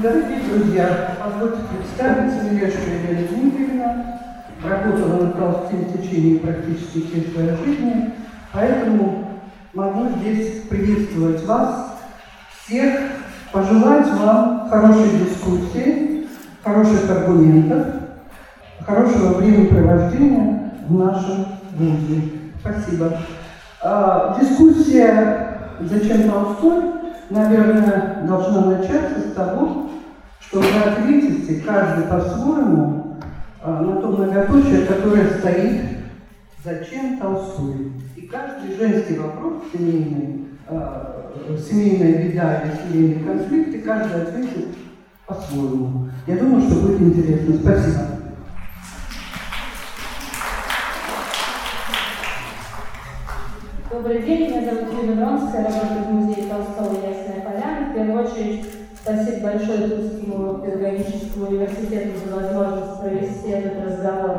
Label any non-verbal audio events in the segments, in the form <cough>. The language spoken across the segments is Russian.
Дорогие друзья, позвольте представиться, Милешка Елена Дмитриевна, работала на Толсте в течение практически всей своей жизни, поэтому могу здесь приветствовать вас всех, пожелать вам хорошей дискуссии, хороших аргументов, хорошего времяпровождения в нашем вузе. Спасибо. А, дискуссия «Зачем Толстой?» Наверное, должна начаться с того, что вы ответите каждый по-своему а, на то многоточие, которое стоит «Зачем Толстой?» И каждый женский вопрос семейный, а, семейная беда или семейный конфликт, и каждый ответит по-своему. Я думаю, что будет интересно. Спасибо. Добрый день, меня зовут Юлия Миронская, работаю в музее Толстого первую очередь, спасибо большое Тульскому педагогическому университету за возможность провести этот разговор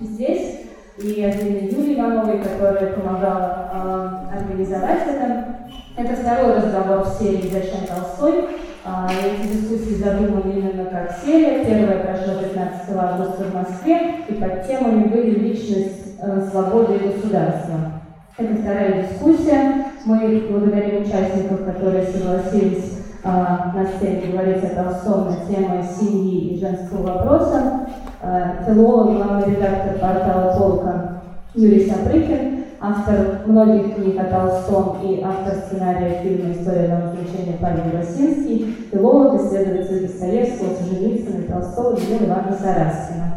здесь. И отдельно Юлии Ивановой, которая помогала э, организовать это. Это второй разговор в серии «Зачем Толстой?». Э, эти дискуссии задуманы именно как серия. Первая прошла 15 августа в Москве, и под темами были «Личность, э, свобода и государство». Это вторая дискуссия. Мы благодарим участников, которые согласились на сцене говорить о Толстом на семьи и женского вопроса. А, филолог, главный редактор портала «Толка» Юрий Сапрыкин, автор многих книг о Толстом и автор сценария фильма «История дом значения» Павел Росинский, филолог, исследователь Достоевского, Солженицына, Толстого, Людмила Ивановна Сараскина.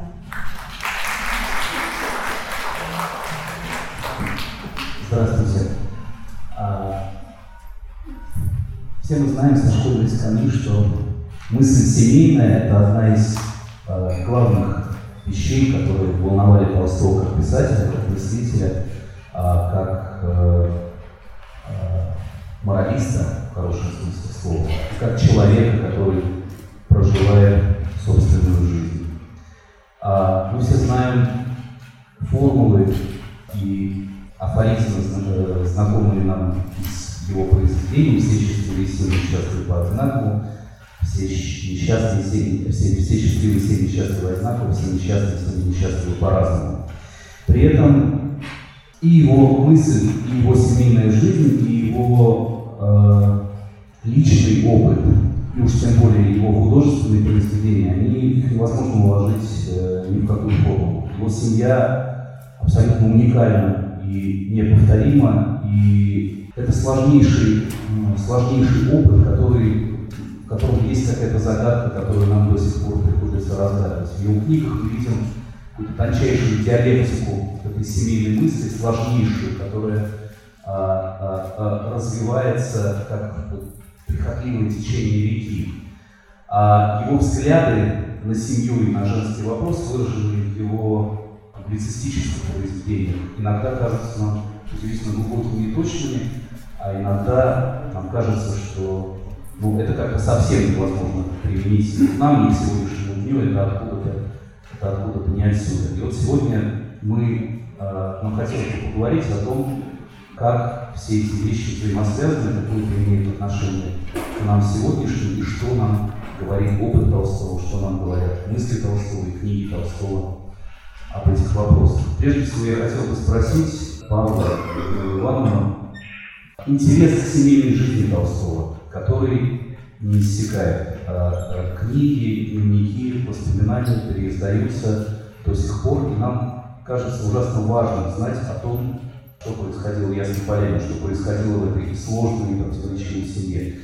Здравствуйте. А, все мы знаем со школьной скамьи, что мысль семейная – это одна из а, главных вещей, которые волновали Толстого как писателя, как мыслителя, а, как э, моралиста, в хорошем смысле слова, как человека, который проживает собственную жизнь. Мы все знаем формулы и афоризмы, э, знакомые нам из его произведений, все счастливые все несчастливы по одинаковому, все несчастные, все, все, все счастливые, все несчастливы одинаково, все несчастные, все несчастливы по-разному. При этом и его мысль, и его семейная жизнь, и его э, личный опыт, и уж тем более его художественные произведения, они невозможно уложить э, ни в какую форму. Его семья абсолютно уникальна и неповторимо, и это сложнейший, сложнейший опыт, который, в котором есть какая-то загадка, которую нам до сих пор приходится разгадывать. В его книгах мы видим какую-то тончайшую диалектику этой семейной мысли, сложнейшую, которая а, а, а, развивается как прихотливое течение реки. А его взгляды на семью и на женский вопрос выражены в его публицистических произведениях иногда кажутся нам удивительно глубокими и точными, а иногда нам кажется, что ну, это как-то совсем невозможно применить нам, ни к сегодняшнему дню, это откуда-то это откуда-то не отсюда. И вот сегодня мы, э, нам хотелось бы поговорить о том, как все эти вещи взаимосвязаны, какое это имеет отношение к нам сегодняшним, и что нам говорит опыт Толстого, что нам говорят мысли Толстого и книги Толстого об этих вопросах. Прежде всего я хотел бы спросить Павла Ивановна интерес к семейной жизни Толстого, который не иссякает. А, а книги, дневники, воспоминания переиздаются до сих пор, и нам кажется ужасно важным знать о том, что происходило в Ясной Поляне, что происходило в этой сложной и противоречивой семье.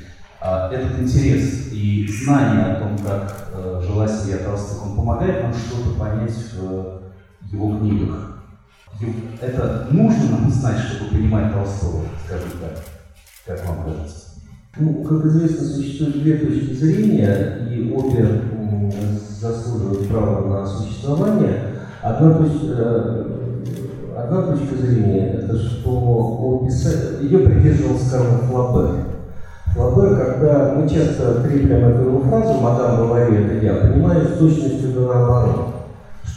А, этот интерес и знание о том, как э, жила семья Толстых, он помогает нам что-то понять в его книгах. Это нужно нам знать, чтобы понимать Толстого, скажем так, как вам кажется? Ну, как известно, существует две точки зрения, и обе заслуживают права на существование. Одна, точка, э, одна точка зрения – это что о писателе, ее придерживался Карл Флабер. Флабер, когда мы часто крепляем эту фразу «мадам Бавари, это я», понимаю с точностью до наоборот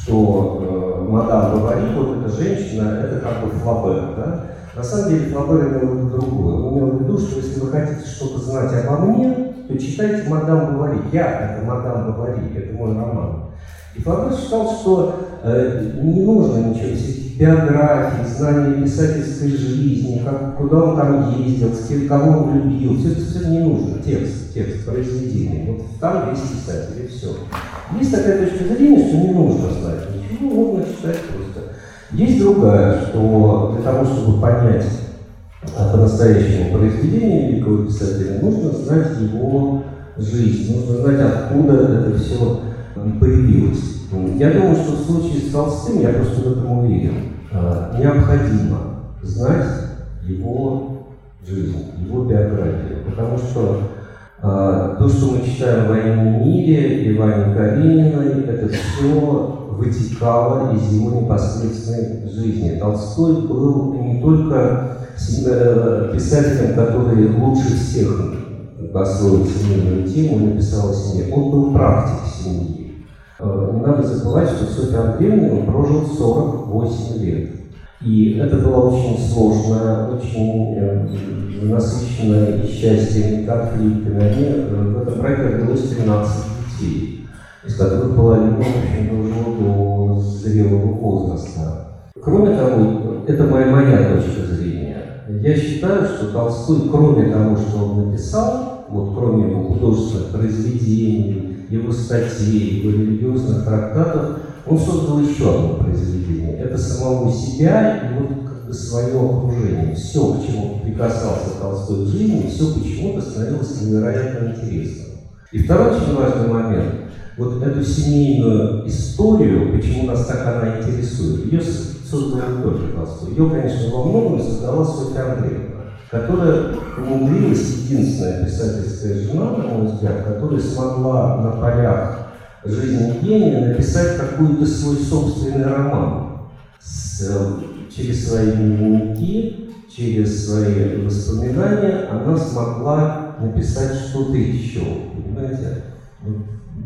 что э, мадам Бавари, вот эта женщина, это как бы Флабер, да? На самом деле Флабер имел в виду другое. Он имел в виду, что если вы хотите что-то знать обо мне, то читайте «Мадам Бавари». Я – это «Мадам Бавари», это мой роман. И Флабер считал, что э, не нужно ничего, всяких биографий, знаний писательской жизни, как, куда он там ездил, с кем, кого он любил, все это все не нужно, текст, текст, произведение. Вот там весь писатель, и все. Есть такая точка зрения, что не нужно знать ничего, можно читать просто. Есть другая, что для того, чтобы понять по-настоящему произведение великого писателя, нужно знать его жизнь, нужно знать, откуда это все появилось. Я думаю, что в случае с Толстым, я просто в этом уверен, а, необходимо знать его жизнь, его биографию, потому что то, что мы читаем в «Войне и мире» и Ване Карениной, это все вытекало из его непосредственной жизни. Толстой был не только э, писателем, который лучше всех освоил семейную тему, написал о семье, он был практик семьи. Э, не надо забывать, что Софья Андреевна прожил 48 лет. И это была очень сложная, очень насыщенная и счастьем, и конфликтами. В этом проекте родилось 13 детей, из которых половина, в общем, дожила до зрелого возраста. Кроме того, это моя, моя точка зрения. Я считаю, что Толстой, кроме того, что он написал, вот кроме его художественных произведений, его статей, его религиозных трактатов, он создал еще одно произведение. Это самого себя и вот свое окружение. Все, к чему прикасался Толстой в жизни, все почему-то становилось невероятно интересным. И второй очень важный момент. Вот эту семейную историю, почему нас так она интересует, ее создал не только Толстой. Ее, конечно, во многом создала Софья Андреевна которая умудрилась, единственная писательская жена, на мой взгляд, которая смогла на полях жизни гения написать какой-то свой собственный роман с, через свои дневники, через свои воспоминания она смогла написать что-то еще, понимаете?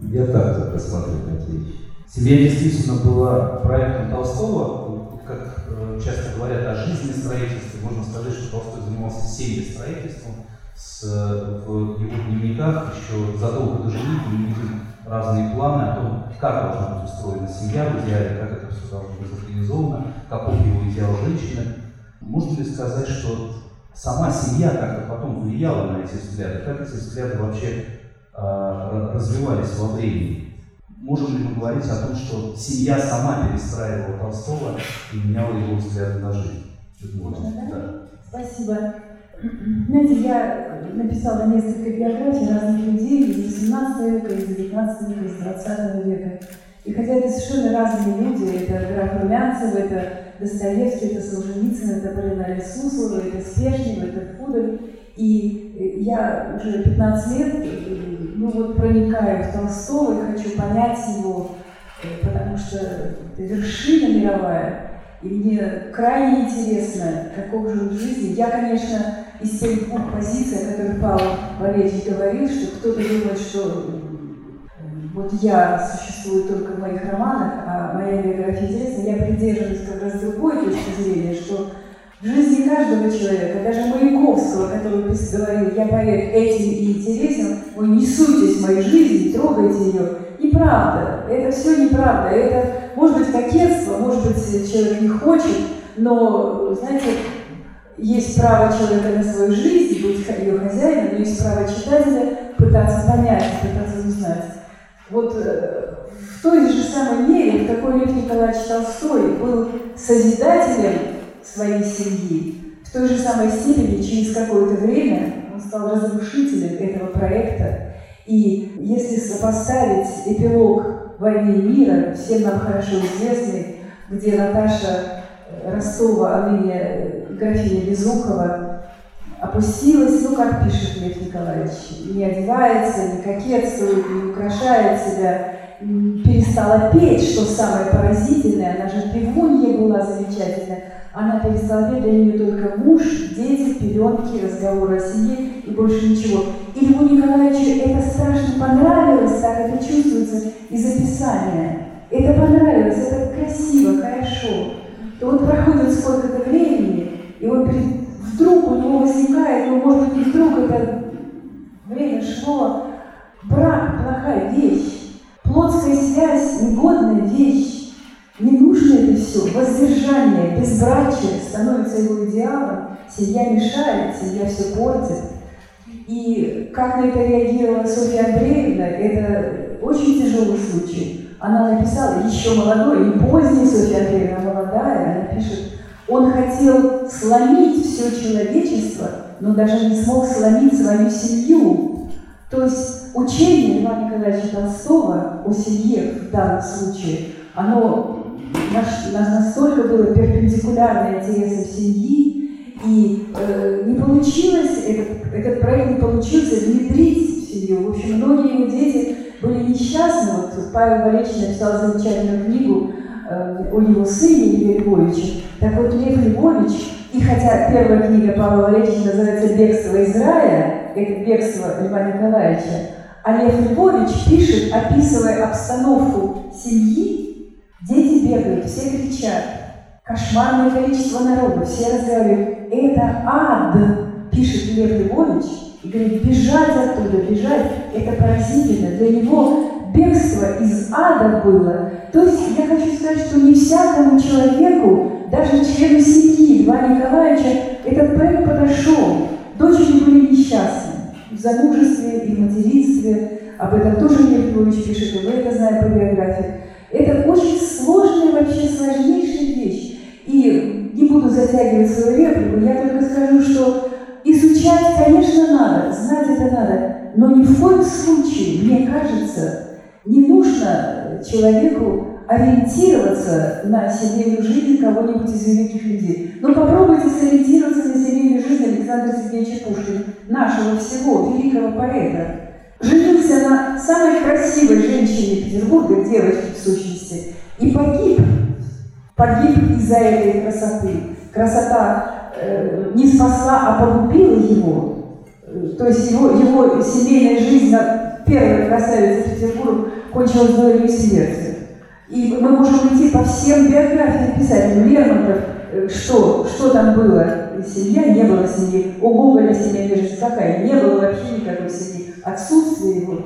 Я так только смотрю на эти вещи. Семья действительно была проектом Толстого, как э, часто говорят о жизни строительстве, можно сказать, что Толстой занимался семьестроительством. С, в его дневниках еще задолго до мы видим разные планы о том, как должна быть устроена семья в идеале, как это все должно быть организовано, каков его идеал женщины. Можно ли сказать, что сама семья как-то потом влияла на эти взгляды? Как эти взгляды вообще э, развивались во времени? Можем ли мы говорить о том, что семья сама перестраивала Толстого и меняла его взгляды на жизнь? Можно, да? да? Спасибо. Знаете, я написала несколько биографий разных людей из 18 века, из 19 века, из 20 века. И хотя это совершенно разные люди, это граф Румянцев, это Достоевский, это Солженицын, это Полина Суслова, это Спешнев, это Фудель. И я уже 15 лет ну вот проникаю в Толстого и хочу понять его, э, потому что это вершина мировая. И мне крайне интересно, каков же он в жизни. Я, конечно, из тех двух позиций, о которых Павел Валерьевич говорил, что кто-то думает, что вот я существую только в моих романах, а моя биография интересна, я придерживаюсь как раз другой точки зрения, что в жизни каждого человека, даже Маяковского, который говорил, я поэт этим и интересен, вы не суйтесь в моей жизни, трогайте ее. Неправда. Это все неправда. Это может быть кокетство, может быть человек не хочет, но, знаете, есть право человека на свою жизнь, быть ее хозяином, но есть право читателя пытаться понять, пытаться узнать. Вот э, в той же самой мере, в какой Лев Николаевич Толстой был созидателем своей семьи. В той же самой степени через какое-то время он стал разрушителем этого проекта. И если сопоставить эпилог «Войны мира», всем нам хорошо известный, где Наташа Ростова, а ныне графиня Безухова, опустилась, ну, как пишет Лев Николаевич, не одевается, не кокетствует, не украшает себя, перестала петь, что самое поразительное, она же пивунья была замечательная, она перестала для нее только муж, дети, пеленки, разговоры о семье и больше ничего. И Льву Николаевичу это страшно понравилось, так это чувствуется из описания. Это понравилось, это красиво, хорошо. И вот проходит сколько-то времени, и вот вдруг у него возникает, ну, может быть, вдруг, это время шло, брак – плохая вещь, плотская связь – негодная вещь. Не нужно это все. Воздержание, безбрачие становится его идеалом. Семья мешает, семья все портит. И как на это реагировала Софья Андреевна, это очень тяжелый случай. Она написала, еще молодой, не поздний Софья Андреевна, молодая, она пишет, он хотел сломить все человечество, но даже не смог сломить свою семью. То есть учение Льва Николаевича Толстого о семье в данном случае, оно настолько было перпендикулярно интересам семьи, и э, не получилось, этот, этот проект не получился внедрить в семью. В общем, многие его дети были несчастны. Вот Павел Валерьевич написал замечательную книгу э, о его сыне Льве Львовиче. Так вот, Лев Львович, и хотя первая книга Павла Валерьевича называется «Бегство из рая», это «Бегство Льва Николаевича», а Лев Львович пишет, описывая обстановку семьи, дети бегают, все кричат, кошмарное количество народа, все разговаривают, это ад, пишет Лев Львович, и говорит, бежать оттуда, бежать, это поразительно. Для него бегство из ада было. То есть я хочу сказать, что не всякому человеку, даже члену семьи Льва Николаевича, этот проект подошел. Дочери были несчастны в замужестве и в материнстве. Об этом тоже Лев Львович пишет, и вы это знаете по биографии. Это очень сложная, вообще сложнейшая вещь. И не буду затягивать свою реплику, я только скажу, что изучать, конечно, надо, знать это надо, но ни в коем случае, мне кажется, не нужно человеку ориентироваться на семейную жизнь кого-нибудь из великих людей. Но попробуйте сориентироваться на семейную жизнь Александра Сергеевича Пушкина, нашего всего великого поэта. Женился на самой красивой женщине Петербурга, девочке в сущности, и погиб. Погиб из-за этой красоты. Красота Э, не спасла, а погубила его. То есть его, его семейная жизнь, первая красавица Петербурга, кончилась дуэлью смерти. И мы можем идти по всем биографиям писателей. Лермонтов, э, что, что там было? Семья, не было семьи. У Гоголя семейная жизнь какая? Не было вообще никакой семьи. Отсутствие его.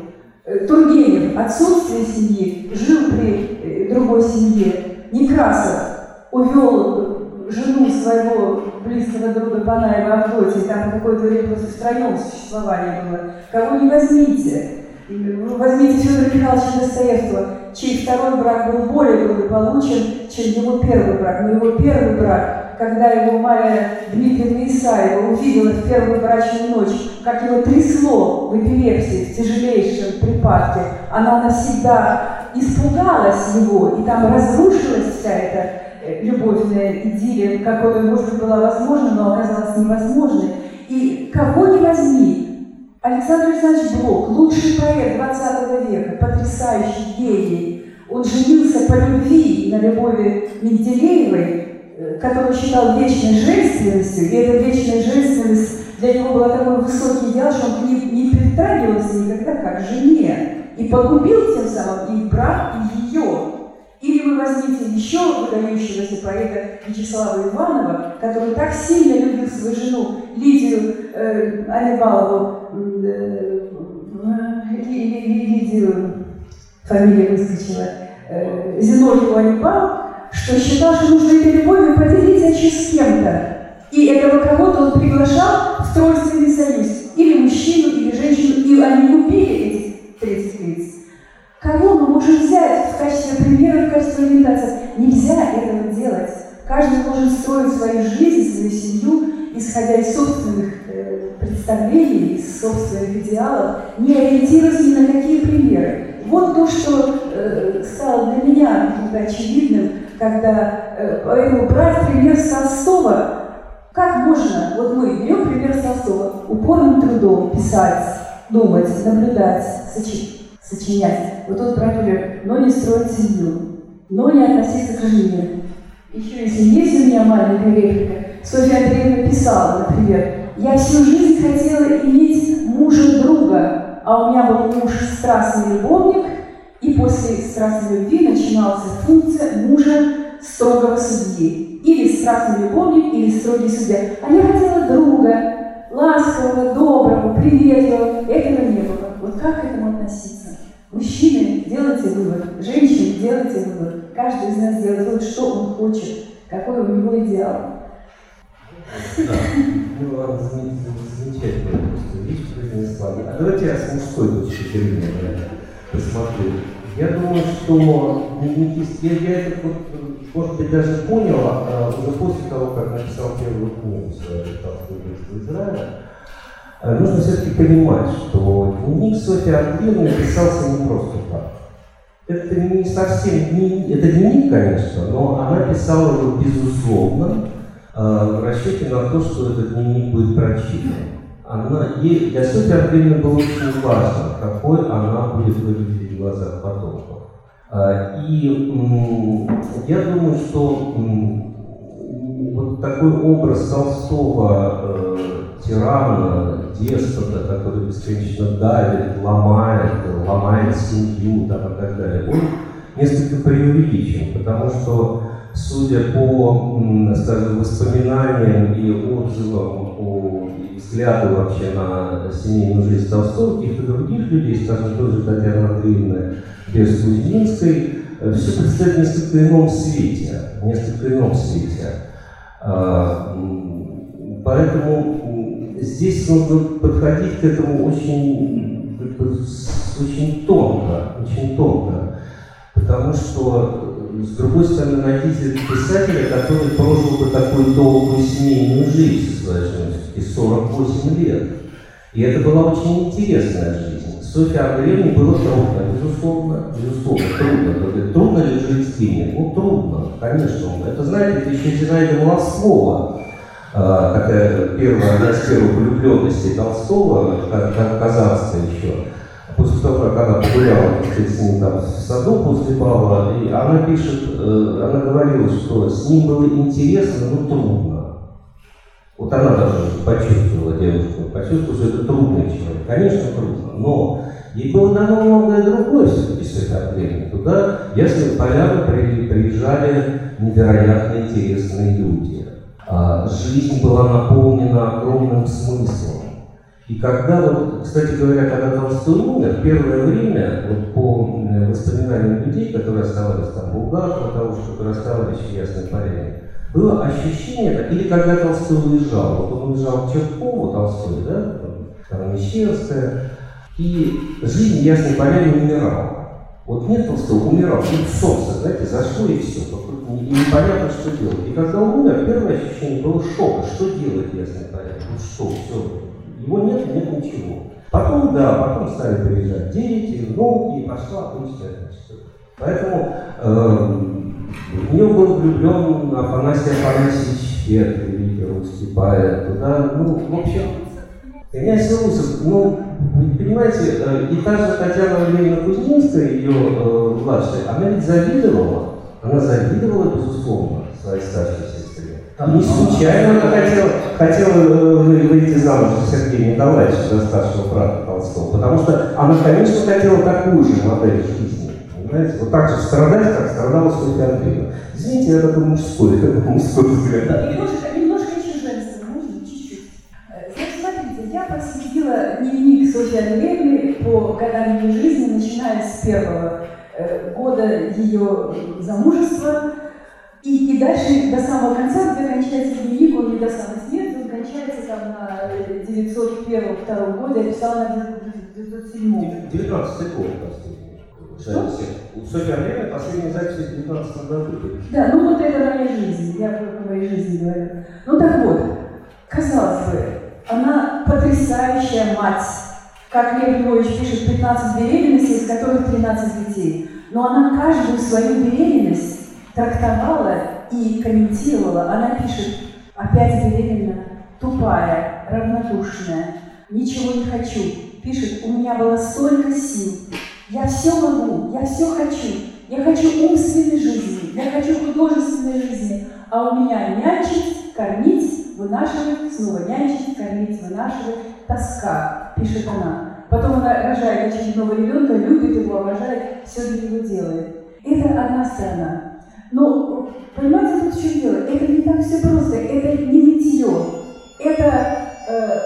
Э, Тургенев, отсутствие семьи, жил при другой семье. Некрасов увел жену своего близкого друга Панаева Авдотья, там какое-то время просто втроем существование было. Кого не возьмите. Возьмите Федора Михайловича Достоевского, чей второй брак был более благополучен, чем его первый брак. Но его первый брак, когда его Мария Дмитриевна Исаева увидела в первую брачную ночь, как его трясло в эпилепсии, в тяжелейшем припадке, она навсегда испугалась его, и там разрушилась вся эта Э, любовная идиллия, какой, может быть, была возможна, но оказалась невозможной. И кого не возьми, Александр Александрович Блок, лучший поэт 20 века, потрясающий гений, он женился по любви на любови Менделеевой, э, которую считал вечной женственностью, и эта вечная женственность для него была такой высокий идеал, что он не, не притрагивался никогда как жене, и погубил тем самым и брак, и ее. Или вы возьмите еще выдающегося поэта Вячеслава Иванова, который так сильно любил свою жену Лидию э, Анибалову, э, Лидию, фамилия выскочила, э, Зиновьеву Анибал, что считал, что нужно этой любовью поделиться через с кем-то. И этого кого-то он приглашал в тройственный союз. Или мужчину, или женщину. И они купили эти 30 лиц. Кого мы можем взять в качестве примера, в качестве ориентации? Нельзя этого делать. Каждый должен строить свою жизнь, свою семью, исходя из собственных э, представлений, из собственных идеалов, не ориентируясь ни на какие примеры. Вот то, что э, стало для меня очевидным, когда э, поэтому брать пример с Толстого, как можно, вот мы берем пример с Толстого, упорным трудом писать, думать, наблюдать, сочинять. Вот тут правильно, но не строить семью, но не относиться к жене. Еще если есть у меня маленькая реплика, Софья Андреевна писала, например, «Я всю жизнь хотела иметь мужа-друга, а у меня был муж страстный любовник, и после страстной любви начиналась функция мужа строгого судьи. Или страстный любовник, или строгий судья. А я хотела друга, ласкового, доброго, приветливого. Этого не было. Вот как к этому относиться? Мужчины, делайте вывод. Женщины, делайте вывод. Каждый из нас делает вывод, что он хочет, какой у него идеал. Да, ну ладно, замечательно просто вещь произнесла. А давайте я с мужской точки зрения посмотрю. Я думаю, что дневники, я, это может быть, даже понял а, уже после того, как написал первую книгу свою «Толстой в Израиле», а, нужно все-таки понимать, что дневник Софьи Андреевны писался не просто так. Это не совсем, не, это дневник, конечно, но она писала его безусловно, э, в расчете на то, что этот дневник будет прочитан. Она, ей, для Софьи Андреевны было очень важно, какой она будет выглядеть глазах потомков. Э, и я думаю, что вот такой образ Толстого э, тирана, деспота, который бесконечно давит, ломает, ломает семью там, и так далее, он несколько преувеличен, потому что, судя по, скажем, воспоминаниям и отзывам о и взгляду вообще на семейную жизнь Толстого, каких-то других людей, скажем, тоже Татьяны Андреевны Берс-Кузьминской, э, все представляет в несколько ином свете, в несколько ином свете. А, поэтому здесь нужно подходить к этому очень, очень тонко, очень тонко. Потому что, с другой стороны, найдите писателя, который прожил бы такую долгую семейную жизнь со своей женой, и 48 лет. И это была очень интересная жизнь. Софье Андреевне было трудно, безусловно, безусловно, трудно. Трудно ли жить с Киевом? Ну, трудно, конечно. Это, знаете, это еще Зинаида Молоскова, а, такая первая, одна из первых влюбленностей Толстого, казахская еще. После того, как она погуляла сказать, с ним там в саду после бала, и она пишет, э, она говорила, что с ним было интересно, но трудно. Вот она даже почувствовала, девушка, почувствовала, что это трудный человек. Конечно, трудно, но ей было дано многое другое все-таки с этого времени. Туда, если поляны приезжали невероятно интересные люди. А жизнь была наполнена огромным смыслом. И когда, вот, кстати говоря, когда Толстой умер, первое время, вот по воспоминаниям людей, которые оставались там, Булгакова, того, что в Ясной Поляне, было ощущение, или когда Толстой уезжал, вот он уезжал в Черкову, Толстой, да, там Мещерская, и жизнь Ясной Поляне умирала. Вот нет Толстого, умирал, тут солнце, знаете, зашло и все, и непонятно, что делать. И когда он умер, первое ощущение было шока, что делать Ясной Поляне, ну что, все, его нет, нет ничего. Потом, да, потом стали приезжать дети, внуки, и пошла обычная Поэтому э, в нее был влюблен Афанасий Афанасьевич Фет, великий русский поэт. Туда, ну, в общем, князь Русов, ну, понимаете, э, и та же Татьяна Валерьевна Кузьминская, ее э, младшая, она ведь завидовала, она завидовала, безусловно, своей старшей. Не случайно она хотела, хотела э, выйти замуж за Сергея Николаевича, за старшего брата Толстого, потому что она, конечно, хотела такую же модель жизни. Понимаете? Вот так же страдать, как страдала Софья Андреевна. Извините, я такой мужской, это мужской взгляд. Немножко, немножко еще женского, можно чуть-чуть. Э, значит, смотрите, я проследила дневник Софьи Андреевны по годам ее жизни, начиная с первого э, года ее замужества, и, и дальше до самого конца, где кончается дневник, он не до самой смерти, он кончается там на 901-2 года, я писала на 907 19 год, простите. Что? Софьи Андреевны последняя запись в 19 году. Да, ну вот это моя жизнь, я про моей жизни говорю. Ну так вот, казалось бы, она потрясающая мать. Как Лев Львович пишет, 15 беременностей, из которых 13 детей. Но она каждую свою беременность трактовала и комментировала. Она пишет, опять беременна, тупая, равнодушная, ничего не хочу. Пишет, у меня было столько сил, я все могу, я все хочу. Я хочу умственной жизни, я хочу художественной жизни, а у меня нянчить, кормить, вынашивать, снова нянчить, кормить, вынашивать, тоска, пишет она. Потом она рожает очередного ребенка, любит его, обожает, все для него делает. Это одна сторона. Но, понимаете, тут чем дело? Это не так все просто, это не литье. Это э,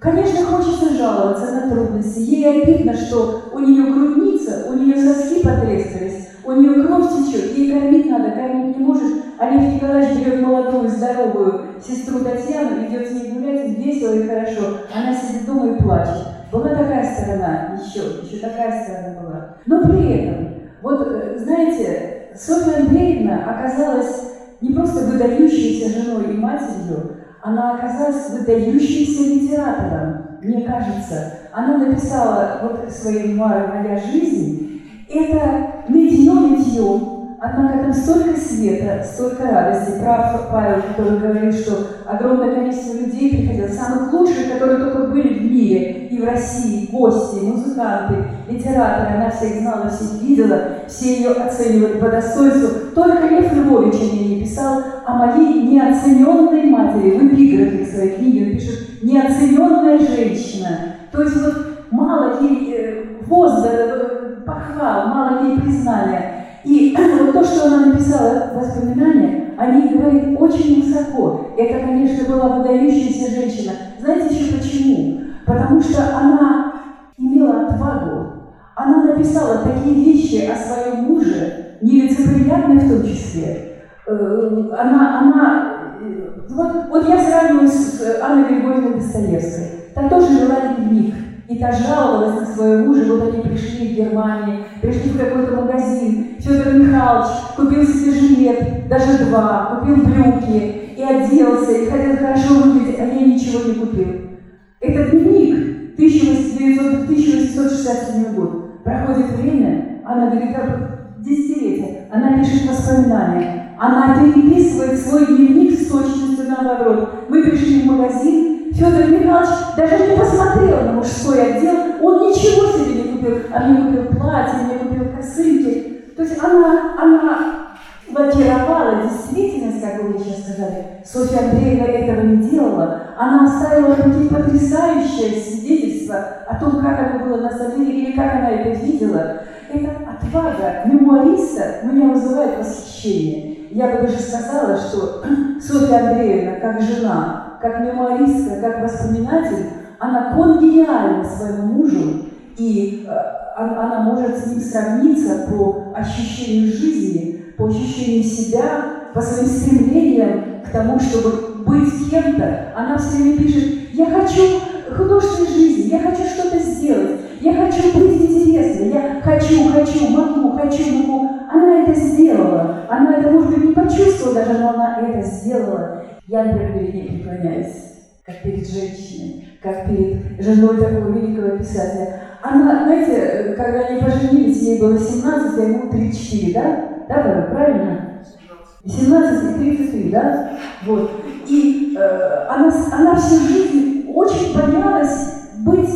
Конечно, хочется жаловаться на трудности. Ей обидно, что у нее грудница, у нее соски потрескались, у нее кровь течет, ей кормить надо, кормить не может. Олег Николаевич берет молодую, здоровую сестру Татьяну, идет с ней гулять, весело и хорошо. Она сидит дома и плачет. Была такая сторона, еще, еще такая сторона была. Но при этом, вот, э, знаете, Софья Андреевна оказалась не просто выдающейся женой и матерью, она оказалась выдающимся литератором, мне кажется. Она написала вот свои мемуары «Моя жизнь». Это нытье-нытье, Однако там столько света, столько радости. Прав Павел, который говорит, что огромное количество людей приходило, самых лучших, которые только были в мире, и в России, гости, музыканты, литераторы, она всех знала, всех видела, все ее оценивали по достоинству. Только Лев Львович о ней не писал, о моей неоцененной матери. В эпиграфе своей книги он пишет «неоцененная женщина». То есть вот мало ей э, воздуха, э, похвал, мало ей признания. И <clears throat> вот то, что она написала воспоминания, они говорят очень высоко. Это, конечно, была выдающаяся женщина. Знаете еще почему? Потому что она имела отвагу. Она написала такие вещи о своем муже, нелицеприятные в том числе. Э, она, она, э, вот, вот я сравниваю с Анной Григорьевной Достоевской. Там тоже жила дневник. И та жаловалась на своего мужа, вот они пришли в Германию, пришли в какой-то магазин. Федор Михайлович купил себе жилет, даже два, купил брюки и оделся, и хотел хорошо выглядеть, а я ничего не купил. Это дневник, 1867 год. Проходит время, она говорит, как десятилетие, она пишет воспоминания. Она переписывает свой дневник с точностью наоборот. Мы пришли в магазин, Федор Михайлович даже не посмотрел на мужской отдел, он ничего себе не купил, а мне купил платье, мне купил косынки. То есть она, она блокировала действительность, как вы сейчас сказали. Софья Андреевна этого не делала. Она оставила такие потрясающее свидетельство о том, как это было на самом деле или как она это видела. Эта отвага мемуариста меня вызывает восхищение. Я бы даже сказала, что <clears throat> Софья Андреевна, как жена, как мемуаристка, как воспоминатель, она конгениальна своему мужу, и э, она может с ним сравниться по ощущению жизни, по ощущению себя, по своим стремлениям к тому, чтобы быть кем-то. Она все время пишет, я хочу художественной жизни, я хочу что-то сделать, я хочу быть интересной, я хочу, хочу, могу, хочу, могу. Она это сделала. Она это, может быть, не почувствовала даже, но она это сделала. Я, например, перед ней преклоняюсь, как перед женщиной, как перед женой такого великого писателя. Она, знаете, когда они поженились, ей было 17, а ему 34, да? Да, Павел, правильно? 17 и 33, да? Вот. И э, она, она всю жизнь очень боялась быть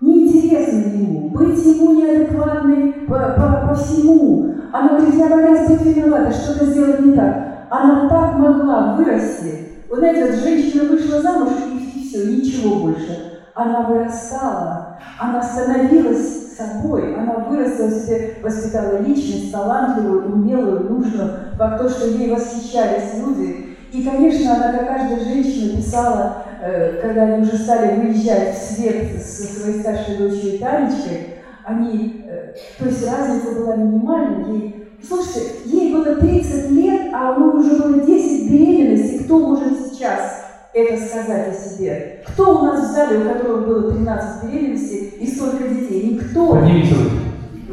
неинтересной ему, быть ему неадекватной по, по, по всему. Она говорит, я боялась быть виноватой, что-то сделать не так она так могла вырасти. Вот знаете, вот женщина вышла замуж и все, ничего больше. Она вырастала, она становилась собой, она выросла в себе, воспитала личность, талантливую, умелую, нужную, по то, что ей восхищались люди. И, конечно, она, как каждая женщина, писала, э, когда они уже стали выезжать в свет со своей старшей дочерью Танечкой, они, э, то есть разница была минимальной, ей Слушайте, ей было 30 лет, а у уже было 10 беременностей. Кто может сейчас это сказать о себе? Кто у нас в зале, у которого было 13 беременностей и столько детей? Никто. Поднимите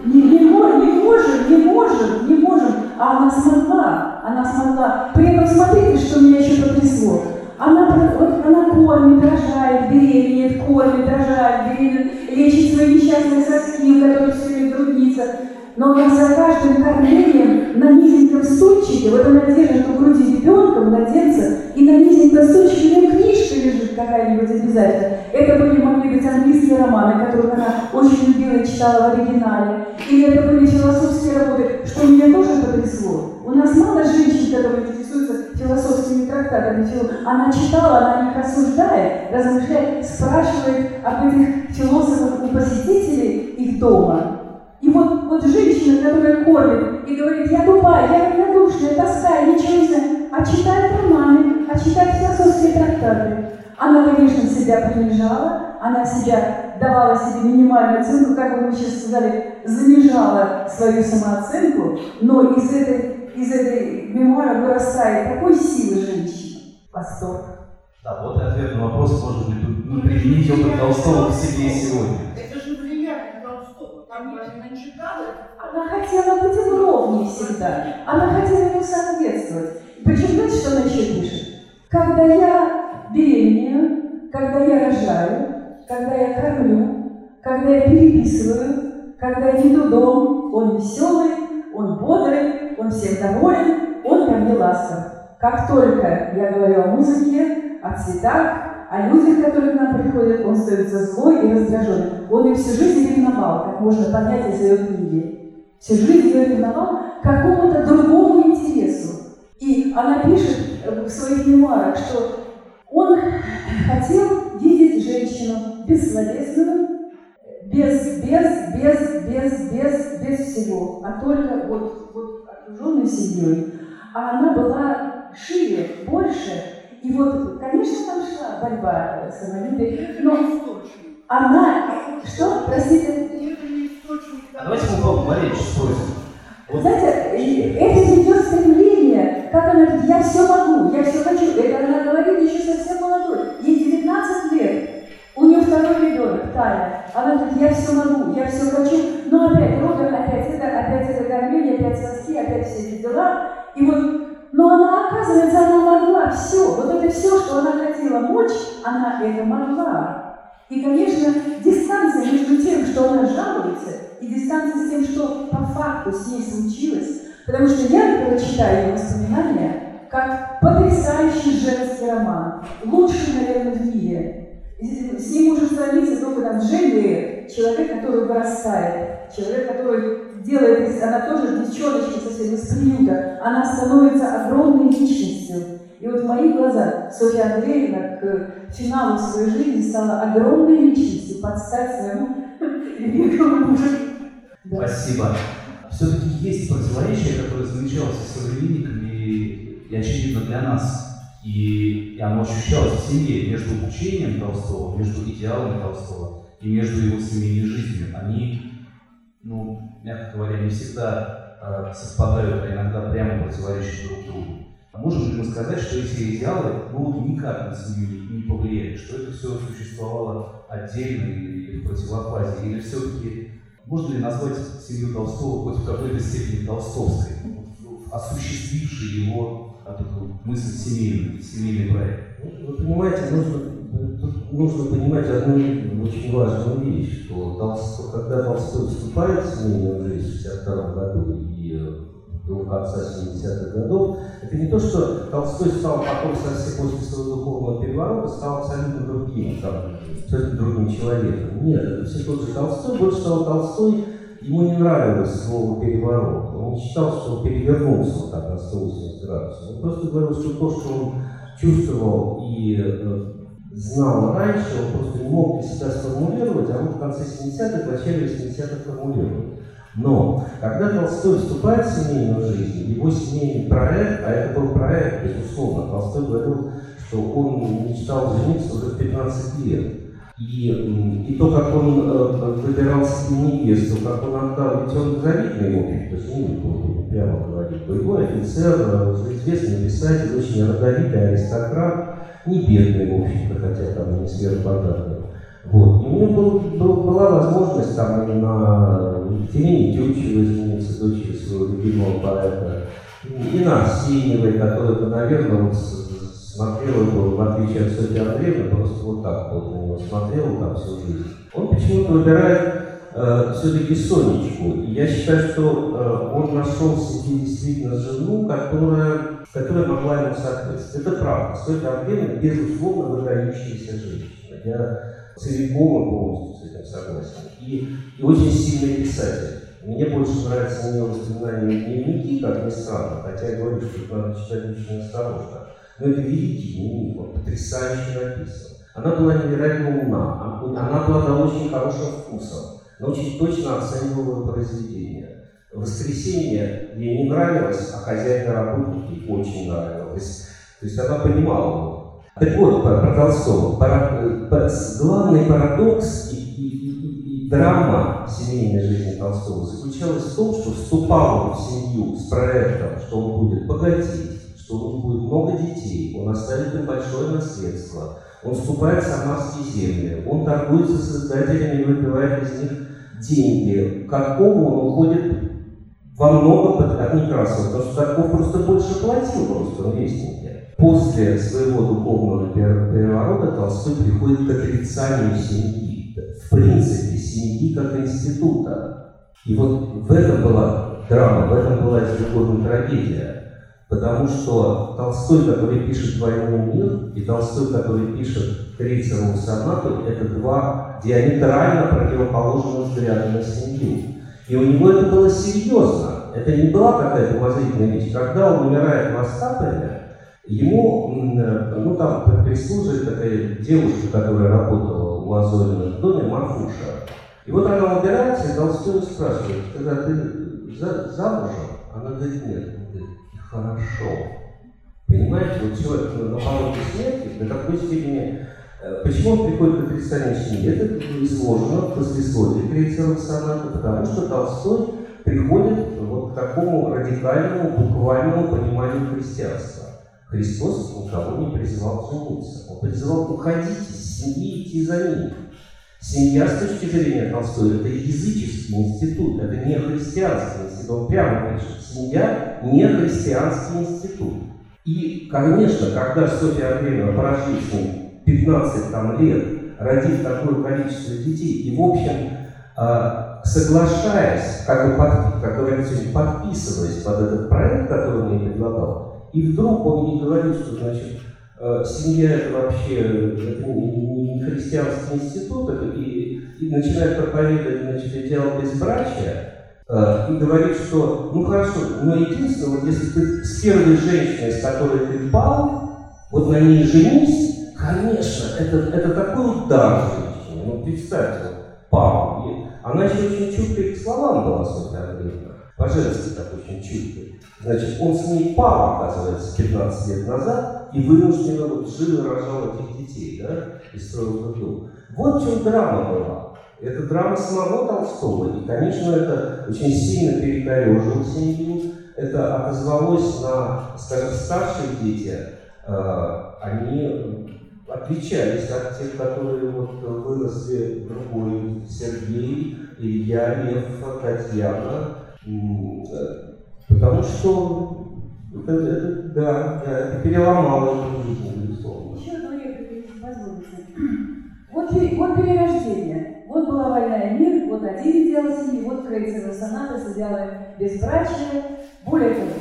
Не, не, можем, не можем, не можем, не можем. А она смогла, она смогла. При этом смотрите, что меня еще потрясло. Она, вот, она кормит, рожает, беременеет, кормит, рожает, беременеет, лечит свои несчастные соски, у которых все время грудница но за каждым кормлением на низеньком стульчике, вот она держит у груди ребенка, младенца, и на низеньком у нее книжка лежит какая-нибудь обязательно. Это были, могли быть, английские романы, которые она очень любила и читала в оригинале. Или это были философские работы, что меня тоже потрясло. У нас мало женщин, которые интересуются философскими трактатами. Она читала, она о них рассуждает, размышляет, спрашивает об этих философах у посетителей их дома. И вот, вот женщина, которая кормит и говорит, я тупая, я равнодушная, тоская, ничего не знаю, а читает романы, а читает философские трактаты. Она, конечно, себя принижала, она себя давала себе минимальную оценку, как бы мы сейчас сказали, занижала свою самооценку, но из этой, из этой мемуара вырастает такой силы женщины. Восторг. Да, вот и ответ на вопрос, может быть, ну, применить опыт Толстого к себе сегодня. Там она хотела быть им ровней всегда. Она хотела ему соответствовать. Причем, знаете, что она еще пишет? Когда я беременею, когда я рожаю, когда я кормлю, когда я переписываю, когда я веду дом, он веселый, он бодрый, он всем доволен, он ко мне ласков. Как только я говорю о музыке, о цветах, о людях, которые к нам приходят, он становится злой и раздраженный. Он и всю жизнь ревновал, как можно понять из ее книги. Всю жизнь ее ревновал к какому-то другому интересу. И она пишет в своих мемуарах, что он хотел видеть женщину бессловесную, без, без, без, без, без, без всего, а только вот, вот окруженной семьей. А она была шире, больше, и вот, конечно, там шла борьба с самолюбием, но она... Что? Простите? А давайте мы Валерьевич спросим. Вот. Знаете, это идет стремление, как она говорит, я все могу, я все хочу. Это она говорит еще совсем молодой, ей 19 лет. У нее второй ребенок, Таня. Она говорит, я все могу, я все хочу. Но опять роды, опять это, опять это кормление, опять соски, опять все эти дела. И вот но она, оказывается, она могла все. Вот это все, что она хотела мочь, она это могла. И, конечно, дистанция между тем, что она жалуется, и дистанция с тем, что по факту с ней случилось. Потому что я, например, читаю ее воспоминания как потрясающий женский роман. Лучший, наверное, в мире. С ним может сравниться только там Джейн человек, который вырастает, человек, который делает, она тоже девчоночка совсем из приюта, она становится огромной личностью. И вот в моих глазах Софья Андреевна к финалу своей жизни стала огромной личностью под стать своему <laughs> великому мужу. Спасибо. Все-таки есть противоречие, которое замечалось с современниками и очевидно для нас и оно ощущалось в семье между учением Толстого, между идеалами Толстого и между его семейной жизнью. Они, ну, мягко говоря, не всегда э, совпадают, а иногда прямо противоречат друг другу. А можем ли мы сказать, что эти идеалы могут никак на семью не повлияли, что это все существовало отдельно или в противофазе, или все-таки можно ли назвать семью Толстого хоть в какой-то степени толстовской, осуществившей его вот мысль семейную, семейный проект? Ну, вы понимаете, нужно, нужно понимать одну очень важную вещь, что Толстой, когда Толстой вступает в семейную жизнь в 1962 году и до конца 70-х годов, это не то, что Толстой стал потом совсем после своего духовного переворота, стал абсолютно другим, там, абсолютно другим человеком. Нет, это все тот же Толстой, больше того, Толстой Ему не нравилось слово «переворот». Он считал, что он перевернулся так на 180 градусов. Он просто говорил, что то, что он чувствовал и э, знал раньше, он просто не мог для себя сформулировать, а вот в конце 70-х, в начале 80-х формулировал. Но когда Толстой вступает в семейную жизнь, его семейный проект, а это был проект, безусловно, Толстой говорил, что он мечтал жениться уже в 15 лет. И, и то, как он э, выбирал себе невесту, как он отдал, ведь он завидный, в общем-то, жених был, прямо говорить. Боевой офицер, э, известный писатель, очень родовитый аристократ, не бедный, в общем-то, хотя там не сверхбогатый. Вот. И у него был, был, была возможность там на Екатерине Тютчевой жениться, дочери своего любимого поэта, и на Арсеньевой, которая, наверное, вот смотрел его, в отличие от Софьи Андреевны, просто вот так вот на него смотрел там всю жизнь. Он почему-то выбирает э, все-таки Сонечку. И я считаю, что э, он нашел себе действительно жену, которая, которая могла ему соответствовать. Это правда. Софья Андреевна, безусловно, выдающаяся женщина. Я целиком и полностью с этим согласен. И, и очень сильный писатель. Мне больше нравятся у нее воспоминания дневники, как ни странно, хотя я говорю, что их надо читать очень осторожно. Но это великий дневник, он потрясающе написан. Она была невероятно умна, она обладала очень хорошим вкусом, но очень точно оценивала произведение. «Воскресенье» ей не нравилось, а «Хозяйка работники» очень нравилось. То есть она понимала его. Так вот, про, Толстого. Пара, главный парадокс и, и, и, и драма семейной жизни Толстого заключалась в том, что вступал он в семью с проектом, что он будет богатеть, что у него будет много детей, он оставит им большое наследство, он вступает в самарские земли, он торгуется с создателями и выпивает из них деньги. Какому он уходит во многом от Некрасова, потому что Тарков просто больше платил в русском вестнике. После своего духовного переворота Толстой приходит к отрицанию семьи, в принципе, семьи как института. И вот в этом была драма, в этом была, угодно, трагедия. Потому что Толстой, который пишет «Войну мир», и Толстой, который пишет «Крейцерову сонату», это два диаметрально противоположных взгляда на семью. И у него это было серьезно. Это не была какая-то умозрительная вещь. Когда он умирает в Остапове, ему, ну там прислуживает такая девушка, которая работала у в доме, Марфуша. И вот она убирается, и Толстой спрашивает, когда ты за, замужем? Она говорит, нет. Хорошо. Понимаете, вот человек на пороге смерти до какой степени Э, почему он приходит к отрицанию? Это изложено в послесловии Крейцерова соната, потому что Толстой приходит вот к такому радикальному, буквальному пониманию христианства. Христос никого не призывал жениться. Он призывал уходить из семьи и идти за ним. Семья с точки зрения Толстого это языческий институт, это не христианский институт. Он прямо пишет, семья не христианский институт. И, конечно, когда Софья Андреевна, прожив с ним 15 там, лет, родив такое количество детей, и, в общем, а, соглашаясь, как бы, под, как говорится, подписываясь под этот проект, который он ей предлагал, и вдруг он ей говорит, что, значит, семья это вообще это не, христианский институт, и, и начинает проповедовать значит, идеал безбрачия, э, и говорит, что, ну хорошо, но единственное, вот если ты с первой женщиной, с которой ты пал, вот на ней женись, Конечно, это, это такой удар женщине. Ну, представьте, вот, папа. И она еще очень чуткая к словам была, Софья. По-женски так очень чуткая. Значит, он с ней папа, оказывается, 15 лет назад, и вынужденно вот жил и рожал этих детей, да, и строил дом. Вот в чем драма была. Это драма самого Толстого. И, конечно, это очень сильно перекорежило семью. Это отозвалось на, скажем, старшие дети. Э, они отличались от тех, которые вот выросли другой Сергей, Илья, Лев, Татьяна, потому что это, это, да, да, это переломало жизнь, безусловно. Еще одно позволите. Вот, вот перерождение. Вот была война и мир, вот один идеал семьи, вот Крейцерова соната с идеалом безбрачия. Более того,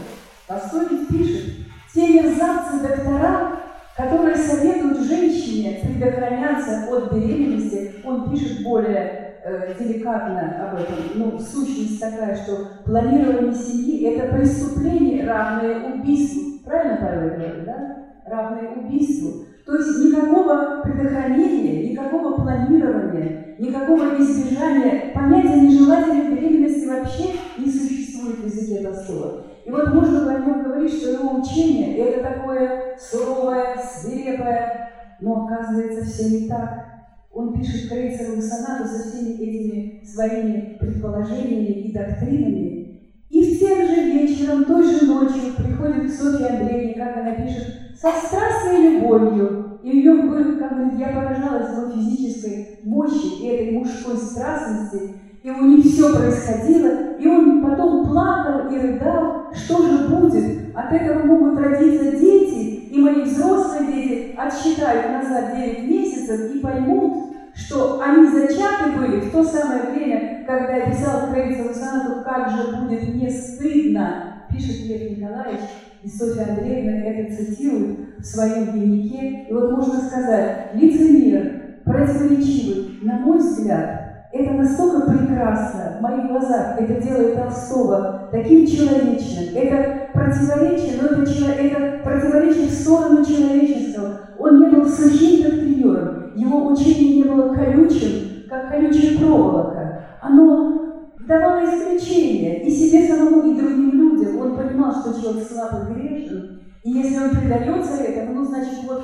Толстой пишет, те мерзавцы доктора которые советуют женщине предохраняться от беременности. Он пишет более э, деликатно об этом. Ну, сущность такая, что планирование семьи – это преступление, равное убийству. Правильно Павел говорит, да? Равное убийству. То есть никакого предохранения, никакого планирования, никакого избежания, понятия нежелательной беременности вообще не существует в языке Толстого. И вот можно о нем говорить, что его учение – это такое суровое, свирепое, но оказывается все не так. Он пишет Крейцерову сонату со всеми этими своими предположениями и доктринами. И в тем же вечером, той же ночью приходит к Софье Андреевне, как она пишет, со страстной любовью. И ее, как говорит, я поражалась его физической мощи и этой мужской страстности, и у них все происходило, и он потом плакал и рыдал, что же будет? От этого могут родиться дети, и мои взрослые дети отсчитают назад 9 месяцев и поймут, что они зачаты были в то самое время, когда я писал Крейцеву сонату «Как же будет мне стыдно», пишет Лев Николаевич, и Софья Андреевна это цитирует в своем дневнике. И вот можно сказать, лицемер, противоречивый, на мой взгляд, это настолько прекрасно в моих глазах, это делает Толстого таким человечным. Это противоречие, но это, это противоречие в сторону человеческого. Он не был сухим доктринером, его учение не было колючим, как колючая проволока. Оно давало исключение и себе самому, и другим людям. Он понимал, что человек слаб и грешен, и если он предается этому, ну, значит, вот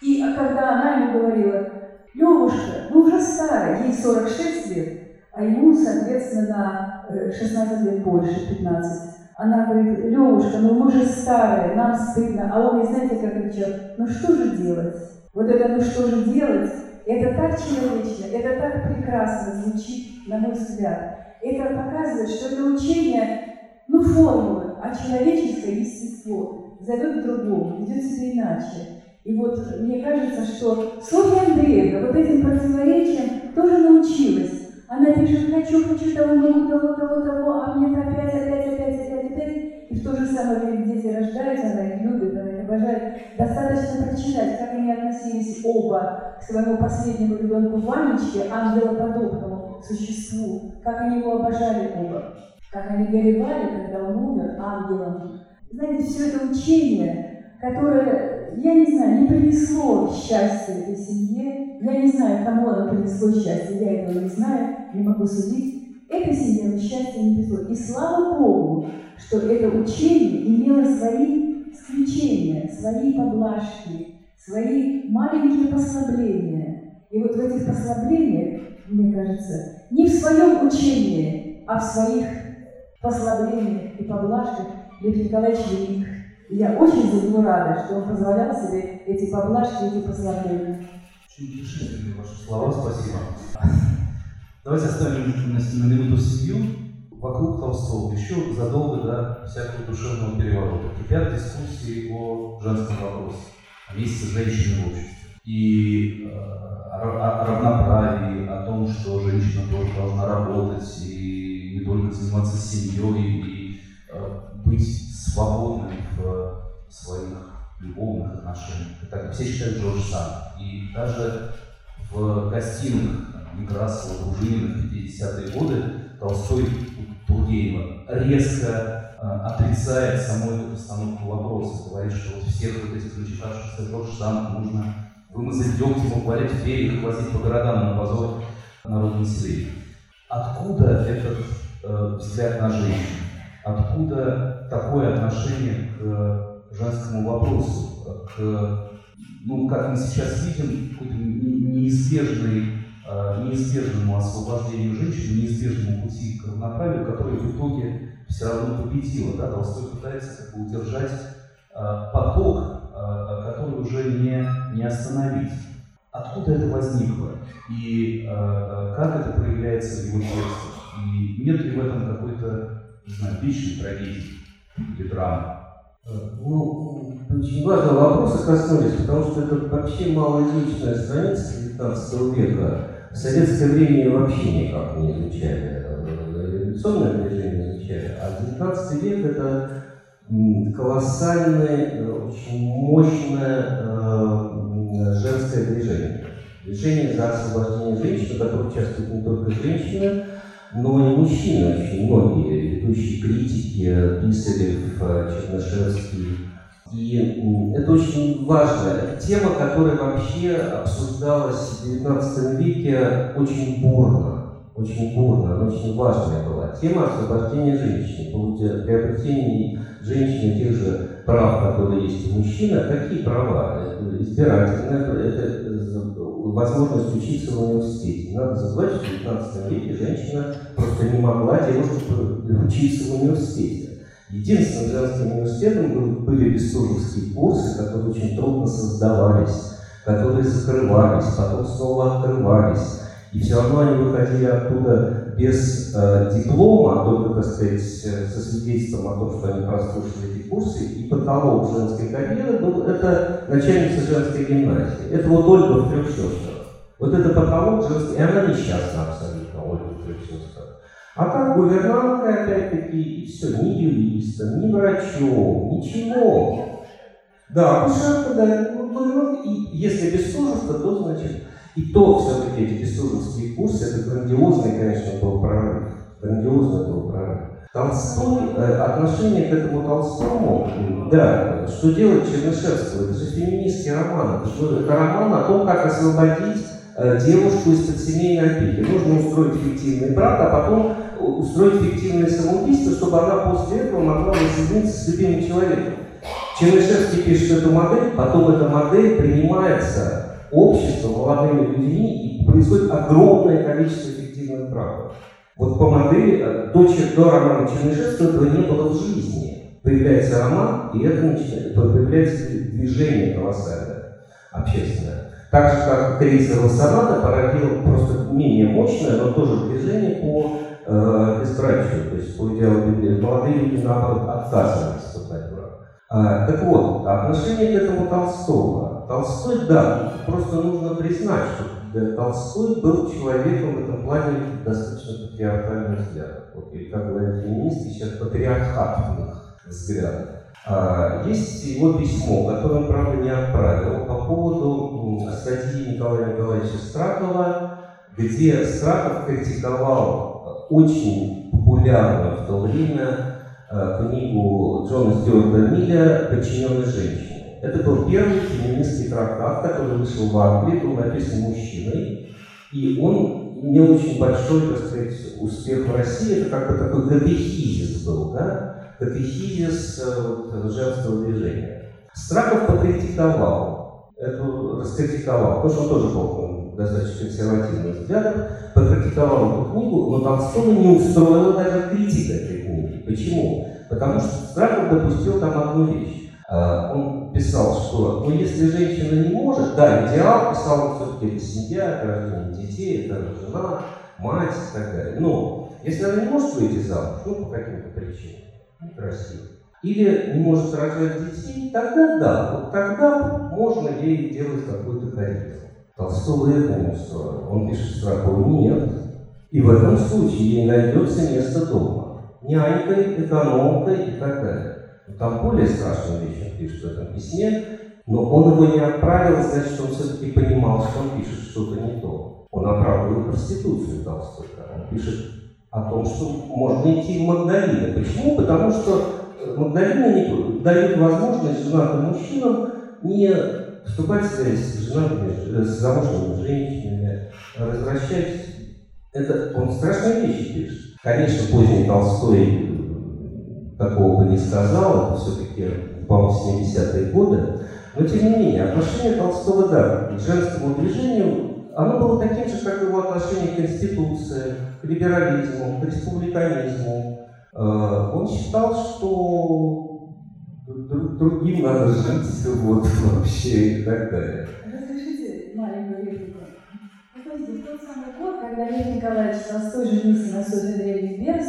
И когда она ему говорила, Левушка, ну уже старая, ей 46 лет, а ему, соответственно, на 16 лет больше, 15. Она говорит, Левушка, ну мы же старые, нам стыдно. А он, знаете, как отвечал, ну что же делать? Вот это «ну что же делать» Это так человечно, это так прекрасно звучит, на мой взгляд. Это показывает, что это учение, ну, формулы, а человеческое естество зовет другому, ведет себя иначе. И вот мне кажется, что Софья Андреевна вот этим противоречием тоже научилась. Она пишет, хочу, хочу того, того, того, того, а мне опять, опять. И в то же самое время дети рождаются, она их любит, она их обожает. Достаточно прочитать, как они относились оба к своему последнему ребенку Ванечке, ангелоподобному существу, как они его обожали оба, как они горевали, когда он умер ангелом. Знаете, все это учение, которое, я не знаю, не принесло счастья этой семье, я не знаю, кому оно принесло счастье, я этого не знаю, не могу судить, этой семье счастья не принесло. И слава Богу, что это учение имело свои исключения, свои поблажки, свои маленькие послабления. И вот в этих послаблениях, мне кажется, не в своем учении, а в своих послаблениях и поблажках Лев Николаевич велик. И я очень за него рада, что он позволял себе эти поблажки, эти послабления. Очень утешительные ваши слова, спасибо. Давайте оставим на минуту семью вокруг Толстого, еще задолго до всякого душевного переворота. Кипят дискуссии о женском вопросе, о месте женщины в обществе. И э, о, равноправии, о том, что женщина тоже должна работать и не только заниматься семьей, и э, быть свободной в своих любовных отношениях. Это все то же самое. И даже в гостиных Некрасова, Дружинина в 50-е годы Толстой Тургенева резко э, отрицает саму эту постановку вопроса, говорит, что вот всех вот этих начитавшихся Джорджтан нужно вымазать дегтем, уговорить в их возить по городам на позор народного населения. Откуда этот э, взгляд на женщин? Откуда такое отношение к женскому вопросу, к, ну, как мы сейчас видим, какой-то неизбежный Э, неизбежному освобождению женщин, неизбежному пути к равноправию, который в итоге все равно победила. Да? Толстой пытается как бы удержать э, поток, э, который уже не, не остановить. Откуда это возникло? И как это проявляется в его текстах? И нет ли в этом какой-то, не вечной трагедии или драмы? Ну, очень важного вопроса коснулись, потому что это вообще малоизученная страница 19 века. В советское время вообще никак не изучали. Революционное движение, изучали, а 19 век это колоссальное, очень мощное э, женское движение. Движение за освобождение женщин, в котором участвуют не только женщины, но и мужчины, очень многие ведущие критики, Писарев, Чернышевский, и это очень важная тема, которая вообще обсуждалась в XIX веке очень бурно, очень бурно, она очень важная была. Тема освобождения женщин, приобретения женщины тех же прав, которые есть у мужчин. А какие права? Избирательные, это возможность учиться в университете. Надо забывать, что в XIX веке женщина просто не могла девушка учиться в университете. Единственным женским университетом были бестужевские курсы, которые очень трудно создавались, которые закрывались, потом снова открывались. И все равно они выходили оттуда без э, диплома, только, так сказать, со свидетельством о том, что они прослушали эти курсы. И потолок женской карьеры был это начальница женской гимназии. Это вот Ольга в трех сестрах. Вот это потолок женской, и она несчастна абсолютно, А как гувернантка, опять-таки, и все, ни юристом, ни врачом, ничего. Да, акушерка, да, ну, и если Бестужевка, то значит, и то все-таки эти бестужевские курсы, это грандиозный, конечно, был прорыв. Грандиозный был прорыв. Толстой, э, отношение к этому Толстому, да, что делать Чернышевского, это же феминистский роман, это, же, это роман о том, как освободить Э, девушку из-под семейной опеки. Нужно устроить фиктивный брак, а потом устроить фиктивное самоубийство, чтобы она после этого могла воссоединиться с любимым человеком. Чернышевский пишет эту модель, потом эта модель принимается обществом, молодыми людьми, и происходит огромное количество эффективных браков. Вот по модели э, до, до романа Чернышевского этого не было в жизни. Появляется роман, и это начинает, появляется движение колоссальное, общественное. Так же, как крейсер соната породил просто менее мощное, но тоже движение по э, то есть по идеологии молодые люди, наоборот, отказывались вступать в брак. Так вот, отношение к этому Толстого. Толстой, да, просто нужно признать, что Толстой был человеком в этом плане достаточно патриархальных взглядов. Вот, или, как говорят феминистки, сейчас патриархатных взглядов. А, есть его письмо, которое он, правда, не отправил, по поводу статьи Николая Николаевича Страхова, где Страхов критиковал очень популярную в то время э, книгу Джона Стюарта Милля «Подчиненной женщине». Это был первый феминистский трактат, который вышел в Англии, был написан мужчиной, и он имел очень большой, так сказать, успех в России. Это как бы такой катехизис был, да? катехизис э, вот, женского движения. Страхов покритиковал, эту раскритиковал, потому что он тоже был достаточно консервативных взглядов, покритиковал эту книгу, но Толстого не устроила даже критика этой книги. Почему? Потому что Страхов допустил там одну вещь. А, он писал, что ну, если женщина не может, да, идеал, писал он все-таки это семья, это рождение детей, это жена, мать и так далее. Но если она не может выйти замуж, ну, по каким-то причинам, некрасиво. Или не может рожать детей, тогда да, вот тогда можно ей делать какую-то карьеру. Толстого не устроил. Он пишет строку «нет». И в этом случае ей найдется место дома. Нянькой, экономкой и так далее. Там более страшную вещь он пишет в этом письме, но он его не отправил, значит, он все-таки понимал, что он пишет что-то не то. Он оправдывает проституцию Толстой. Он пишет о том, что можно идти в Магдалины. Почему? Потому что э, Магдалины не дают возможность женатым мужчинам не вступать в связь с женатыми, э, с замужними женщинами, развращать. Это он страшные вещи пишет. Конечно, поздний Толстой такого бы не сказал, это все-таки, по-моему, 70-е годы. Но, тем не менее, отношение Толстого, да, к женскому движению оно было таким же, как его отношение к Конституции, к либерализму, к республиканизму. Э, он считал, что другим надо жить вот, вообще и так далее. Разрешите маленькую реплику? Смотрите, в тот самый год, когда Лев Николаевич Толстой женился на Софье Древних Берс,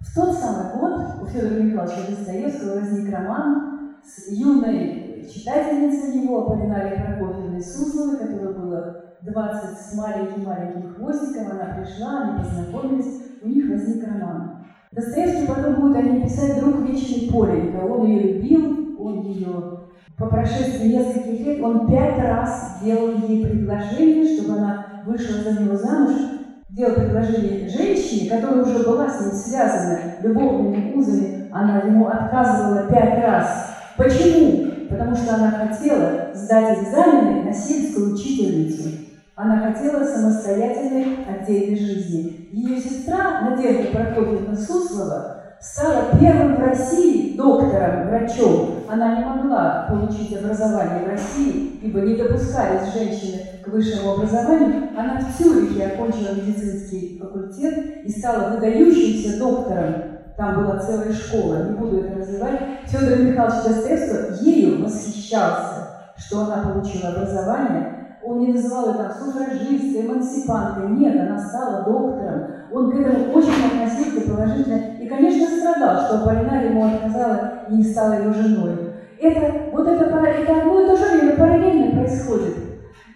в тот самый год у Федора Михайловича Достоевского возник роман с юной читательницей его, Аполлинарией Прокофьевной Сусловой, которая была 20 с маленьким-маленьким хвостиком, она пришла, они познакомились, у них возник роман. Достоевский потом будет о ней писать «Друг вечный Поленька». Он ее любил, он ее по прошествии нескольких лет, он пять раз делал ей предложение, чтобы она вышла за него замуж, делал предложение женщине, которая уже была с ним связана любовными узами, она ему отказывала пять раз. Почему? Потому что она хотела сдать экзамены на сельскую учительницу. Она хотела самостоятельной отдельной жизни. Ее сестра Надежда Прокофьевна Суслова стала первым в России доктором, врачом. Она не могла получить образование в России, ибо не допускались женщины к высшему образованию. Она в Цюрихе окончила медицинский факультет и стала выдающимся доктором. Там была целая школа, не буду это называть. Федор Михайлович Достоевский ею восхищался, что она получила образование, он не называл ее там суфражисткой, эмансипанткой. Нет, она стала доктором. Он к этому очень относился положительно. И, конечно, страдал, что Аполлинария ему отказала и не стала его женой. Это, вот это, это одно и то же время параллельно происходит.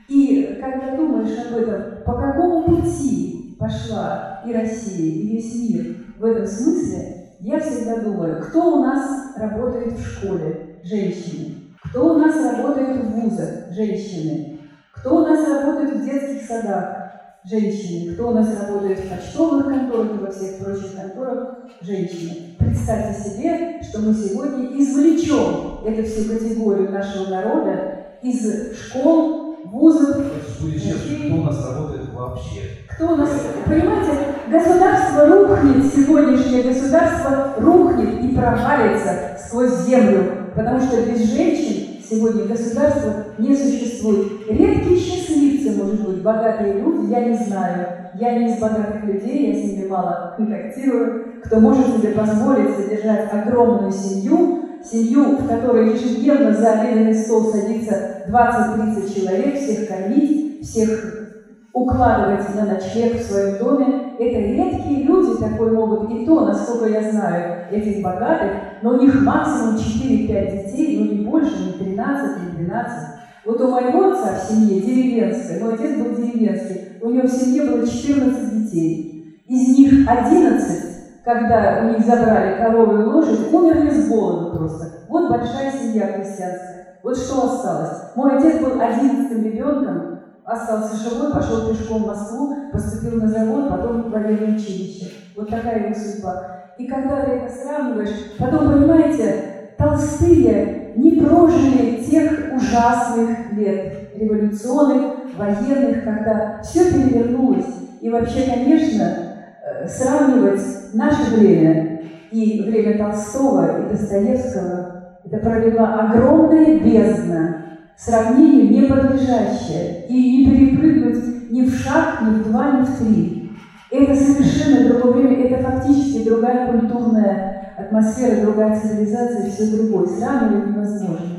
И когда думаешь об этом, по какому пути пошла и Россия, и весь мир в этом смысле, я всегда думаю, кто у нас работает в школе? Женщины. Кто у нас работает в вузах? Женщины. Кто у нас работает в детских садах? Женщины. Кто у нас работает в почтовых конторах и во всех прочих конторах? Женщины. Представьте себе, что мы сегодня извлечем эту всю категорию нашего народа из школ, вузов. Кто у нас работает вообще. Кто у нас, понимаете, государство рухнет, сегодняшнее государство рухнет и провалится сквозь землю, потому что без женщин сегодня государство не существует. Редкие счастливцы, может быть, богатые люди, я не знаю. Я не из богатых людей, я с ними мало контактирую. Кто может себе позволить содержать огромную семью, семью, в которой ежедневно за обеденный стол садится 20-30 человек, всех кормить, всех укладывать на ночлег в своем доме. Это редкие люди такой могут, и то, насколько я знаю, этих богатых, но у них максимум 4-5 детей, ну не больше, не 13, не 12. Вот у моего отца в семье деревенской, мой отец был деревенский, у него в семье было 14 детей. Из них 11 когда у них забрали корову и лошадь, умерли с голоду просто. Вот большая семья крестьянская. Вот что осталось. Мой отец был одиннадцатым ребенком, остался живой, пошел пешком в Москву, поступил на завод, потом в военное училище. Вот такая его судьба. И когда ты это сравниваешь, потом, понимаете, толстые не прожили тех ужасных лет, революционных, военных, когда все перевернулось. И вообще, конечно, Э, сравнивать наше время и время Толстого и Достоевского, это пролила огромная бездна, сравнению не подлежащая, и не перепрыгнуть ни в шаг, ни в два, ни в три. Это совершенно другое время, это фактически другая культурная атмосфера, другая цивилизация, все другое. Сравнивать невозможно.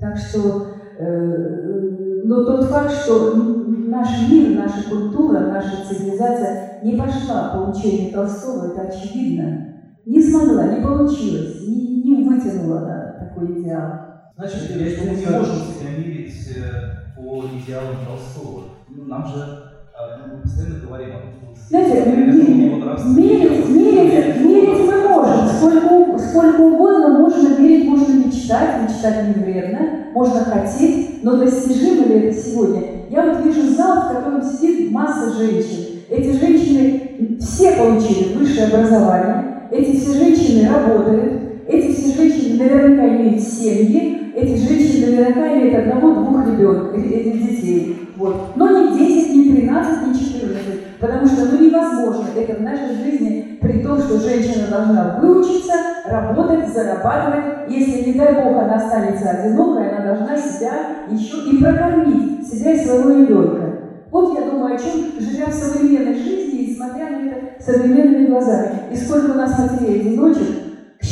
Так что, э, но тот факт, что наш мир, наша культура, наша цивилизация не пошла по учению Толстого, это очевидно. Не смогла, не получилось, не, не вытянула на такой идеал. Значит, что мы не можем себя мерить э, по идеалам Толстого. Ну, нам же э, мы постоянно говорим о том, что... Знаете, мерить, мерить, мерить мы можем. Сколько, сколько угодно можно мерить, можно мечтать, мечтать не вредно, можно хотеть, но достижимо ли это сегодня? Я вот вижу зал, в котором сидит масса женщин. Эти женщины все получили высшее образование, эти все женщины работают, эти все женщины наверняка имеют семьи, эти женщины наверняка имеют одного-двух ребенка, этих детей. Вот. Но не 10, не 13, не 14. Потому что ну, невозможно это в нашей жизни, при том, что женщина должна выучиться, работать, зарабатывать. Если, не дай Бог, она останется одинокой, она должна себя еще и прокормить, себя и своего ребенка. Вот я думаю, о чем, живя в современной жизни и смотря на это современными глазами. И сколько у нас матерей-одиночек, к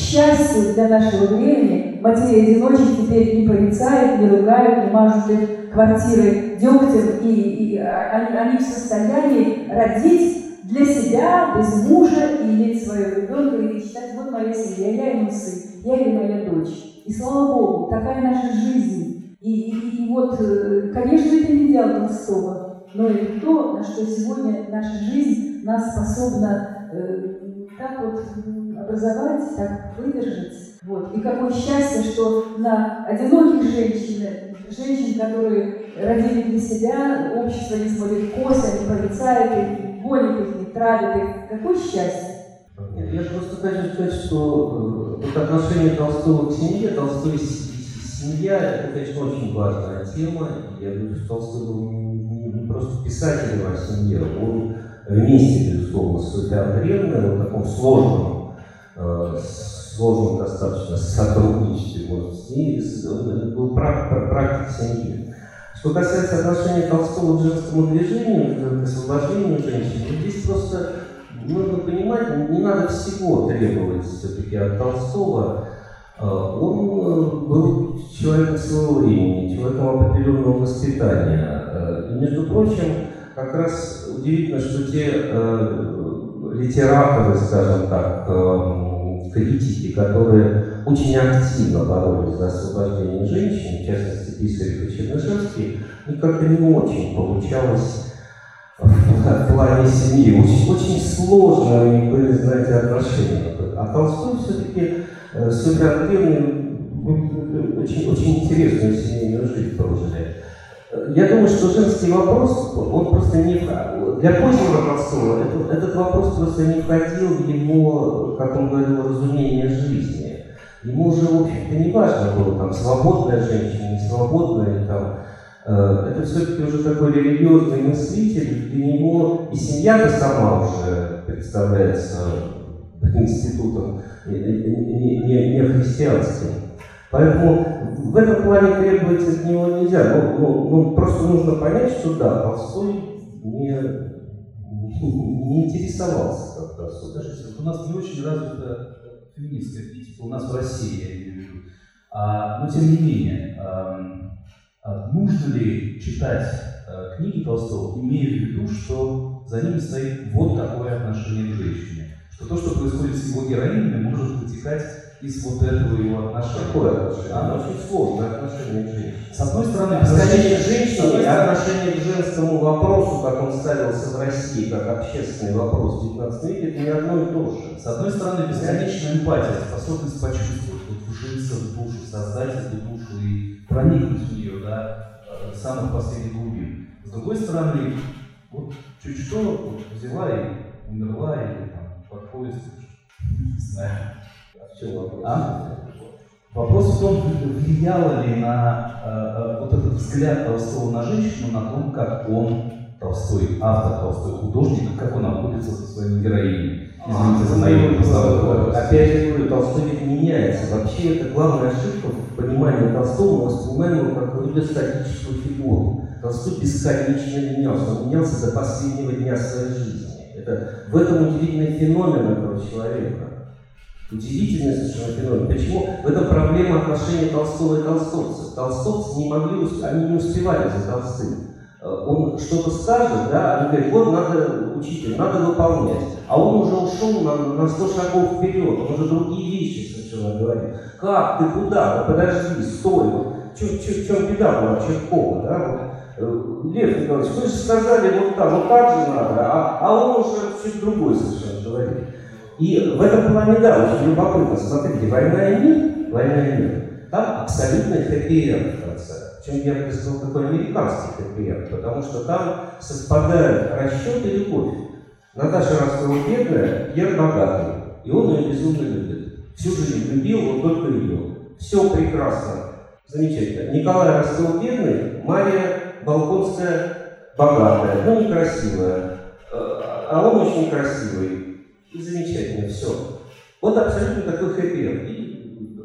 счастью для нашего времени, матери-одиночек теперь не порицают, не ругают, не мажут их квартиры дегтем, и, и они, они в состоянии родить для себя, без мужа, и иметь своего ребенка, и считать, вот моя семья, я ему сын, я или моя дочь. И слава Богу, такая наша жизнь. И, и, и вот, э, конечно, это не дело Толстого, но это то, на что сегодня наша жизнь нас способна э, так вот образовать, так выдержать. Вот. И какое счастье, что на одиноких женщин, женщин, которые родили для себя, общество не смотрит косо, не порицает их, гонит их, не травит их. Какое счастье! Нет, я просто хочу сказать, что вот отношение Толстого к семье, Толстой семья, это, конечно, очень важная тема. Я думаю, что Толстой был не, просто писателем о семье, он вместе, безусловно, с Софианой Андреевной, в таком сложном, э, сложном достаточно сотрудничестве, может, с ней, он был практик, практик семьи. Что касается отношения Толстого к женскому движению, к освобождению женщин, ну, здесь просто нужно понимать, не надо всего требовать все-таки от Толстого. Э, он э, был человеком своего времени, человеком определенного воспитания. И, между прочим, как раз удивительно, что те э, литераторы, скажем так, э, критики, которые очень активно боролись за освобождение женщин, в частности Писарев и Чернышевский, им как-то не очень получалось в плане семьи. Очень, очень сложно у них были, знаете, отношения. А Толстой все-таки э, очень, очень интересную семейную жизнь прожили. Я думаю, что женский вопрос, он просто не... Для позднего Толстого этот, этот вопрос просто не входил в его, как он говорил, разумение жизни. Ему уже, в общем-то, не важно было, там, свободная женщина, не свободная, там, Э, это все-таки уже такой религиозный мыслитель, для него и семья-то сама уже представляется институтом не, не, не христианским. Поэтому в этом плане требовать от него нельзя. Ну, ну, ну, просто нужно понять, что да, Толстой не, не интересовался как раз. Скажите, у нас не очень развита феминистская критика, у нас в России, я имею в виду. А, но тем не менее, а нужно ли читать а, книги Толстого, имея в виду, что за ними стоит вот такое отношение к женщине? Что то, что происходит с его героинями, может вытекать из вот этого его отношения. Какое отношение? Оно очень сложное отношение к женщине. С одной стороны, отношение к женщине и отношение к женскому вопросу, как он ставился в России, как общественный вопрос в 19 веке, это не одно и то же. С одной стороны, бесконечная эмпатия, способность почувствовать, вот, вжиться в душу, создать эту душу и проникнуть в нее, да, э, самых последних глубин. С другой стороны, вот чуть что вот, взяла и умерла, или там под поезд, не знаю. А вопрос? А? В том, влияло ли на э, э, вот этот взгляд Толстого на женщину, на том, как он, Толстой, автор, Толстой художник, как он обходится со своими героинями. Извините за наивный постановку. Опять же говорю, Толстой ведь меняется. Вообще это главная ошибка в понимании Толстого, мы воспринимаем его как какую-то статическую фигуру. Толстой бесконечно менялся, он менялся до последнего дня своей жизни. Это, в этом удивительный феномен этого человека. Удивительный совершенно феномен. Почему? В этом проблема отношения Толстого и толстовцев. Толстовцы не могли, они не успевали за Толстым. Э, он что-то скажет, да, они говорят, вот надо, учитель, надо выполнять. А он уже ушел на, на 100 шагов вперед, он уже другие вещи совершенно говорит. Как, ты куда? Да подожди, стой. Вот. В чем беда была Черкова, да? Э, Лев Николаевич, вы же сказали вот так, вот так же надо, а, а он уже чуть другой совершенно говорит. И в этом плане, да, очень любопытно. Смотрите, «Война и мир», «Война и мир», там абсолютный хэппи в конце. Чем я бы сказал, такой американский хэппи потому что там совпадают расчет и любовь. Наташа Ростова бедная, Пьер богатый, и он ее безумно любит. Всю жизнь любил, вот только ее. Все прекрасно, замечательно. Николай Ростов бедный, Мария Балконская богатая, но некрасивая. Э, а он очень красивый. Все. Вот абсолютно такой хэппи И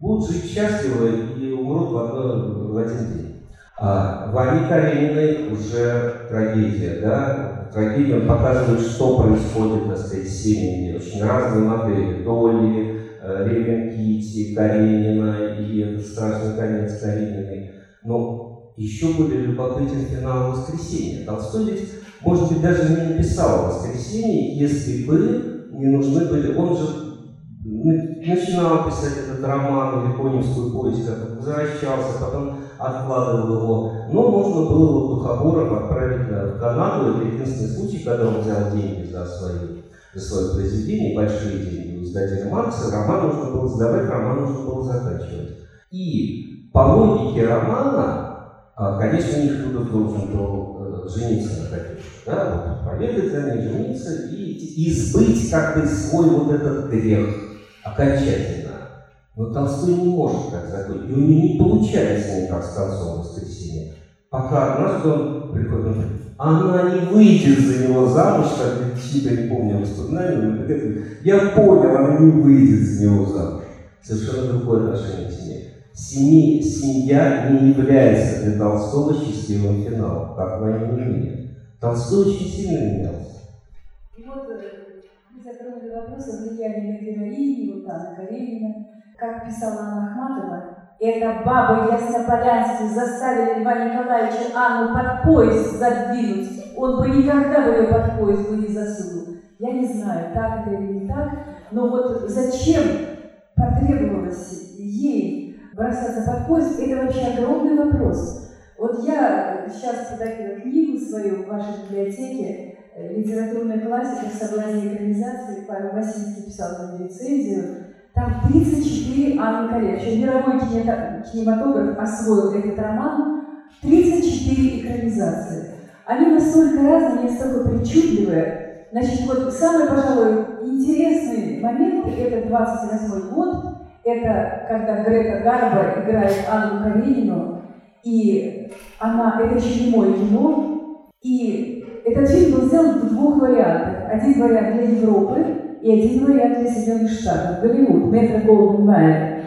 будут жить счастливо и умрут в, одно, в один день. А Вани Карениной уже трагедия, да? Трагедия, он показывает, что происходит, так сказать, с семьями. Очень разные модели. Доли, э, Ревен Кити, Каренина и этот страшный конец Карениной. Но еще более любопытен финал «Воскресенья». Толстой ведь, может быть, даже не написал «Воскресенье», если бы не нужны были... Он же начинал писать этот роман или «Коневскую повесть», как возвращался, потом откладывал его. Но можно было его духобором отправить в Канаду. Это единственный случай, когда он взял деньги за, свои, за свое произведение, большие деньги у издателя Маркса. Роман нужно было сдавать, роман нужно было заканчивать. И по логике романа, а, конечно, Нихлюдов должен был жениться на. Да, вот, поведать за ней, жениться и, и сбыть как бы свой вот этот грех окончательно. Но Толстой не может так закончить. И у него не получается никак с концом воскресенья. Пока однажды он приходит, он говорит, она не выйдет за него замуж, как чьи-то, не помню воспоминания, я понял, она не выйдет за него замуж. Совершенно другое отношение к семье. Семьи, семья не является для Толстого счастливым финалом, как в «Войне и мире». Толстой очень сильно менялся. И вот э, мы затронули вопрос о влиянии на героини, вот Анна Каренина, как писала Анна Ахматова, это бабы Яснополянские заставили Льва Николаевича Анну под поезд задвинуть. Он бы никогда бы ее под поезд бы не засунул. Я не знаю, так это или не так, но вот зачем потребовалось ей бросаться под поезд, это вообще огромный вопрос. Вот я сейчас подавила книгу свою в вашей библиотеке, э, литературная классика в соблазне экранизации, Павел Васильевский писал на рецензию, там 34 Анны. Вообще мировой кинематограф освоил этот роман. 34 экранизации. Они настолько разные, настолько причудливые. Значит, вот самый, пожалуй, интересный момент – это 28 год. Это когда Грета Гарбо играет Анну Каренину, и она, это еще не мое кино, и этот фильм был сделан в двух вариантах. Один вариант для Европы и один вариант для Соединенных Штатов, Голливуд, Метро Голден Майер.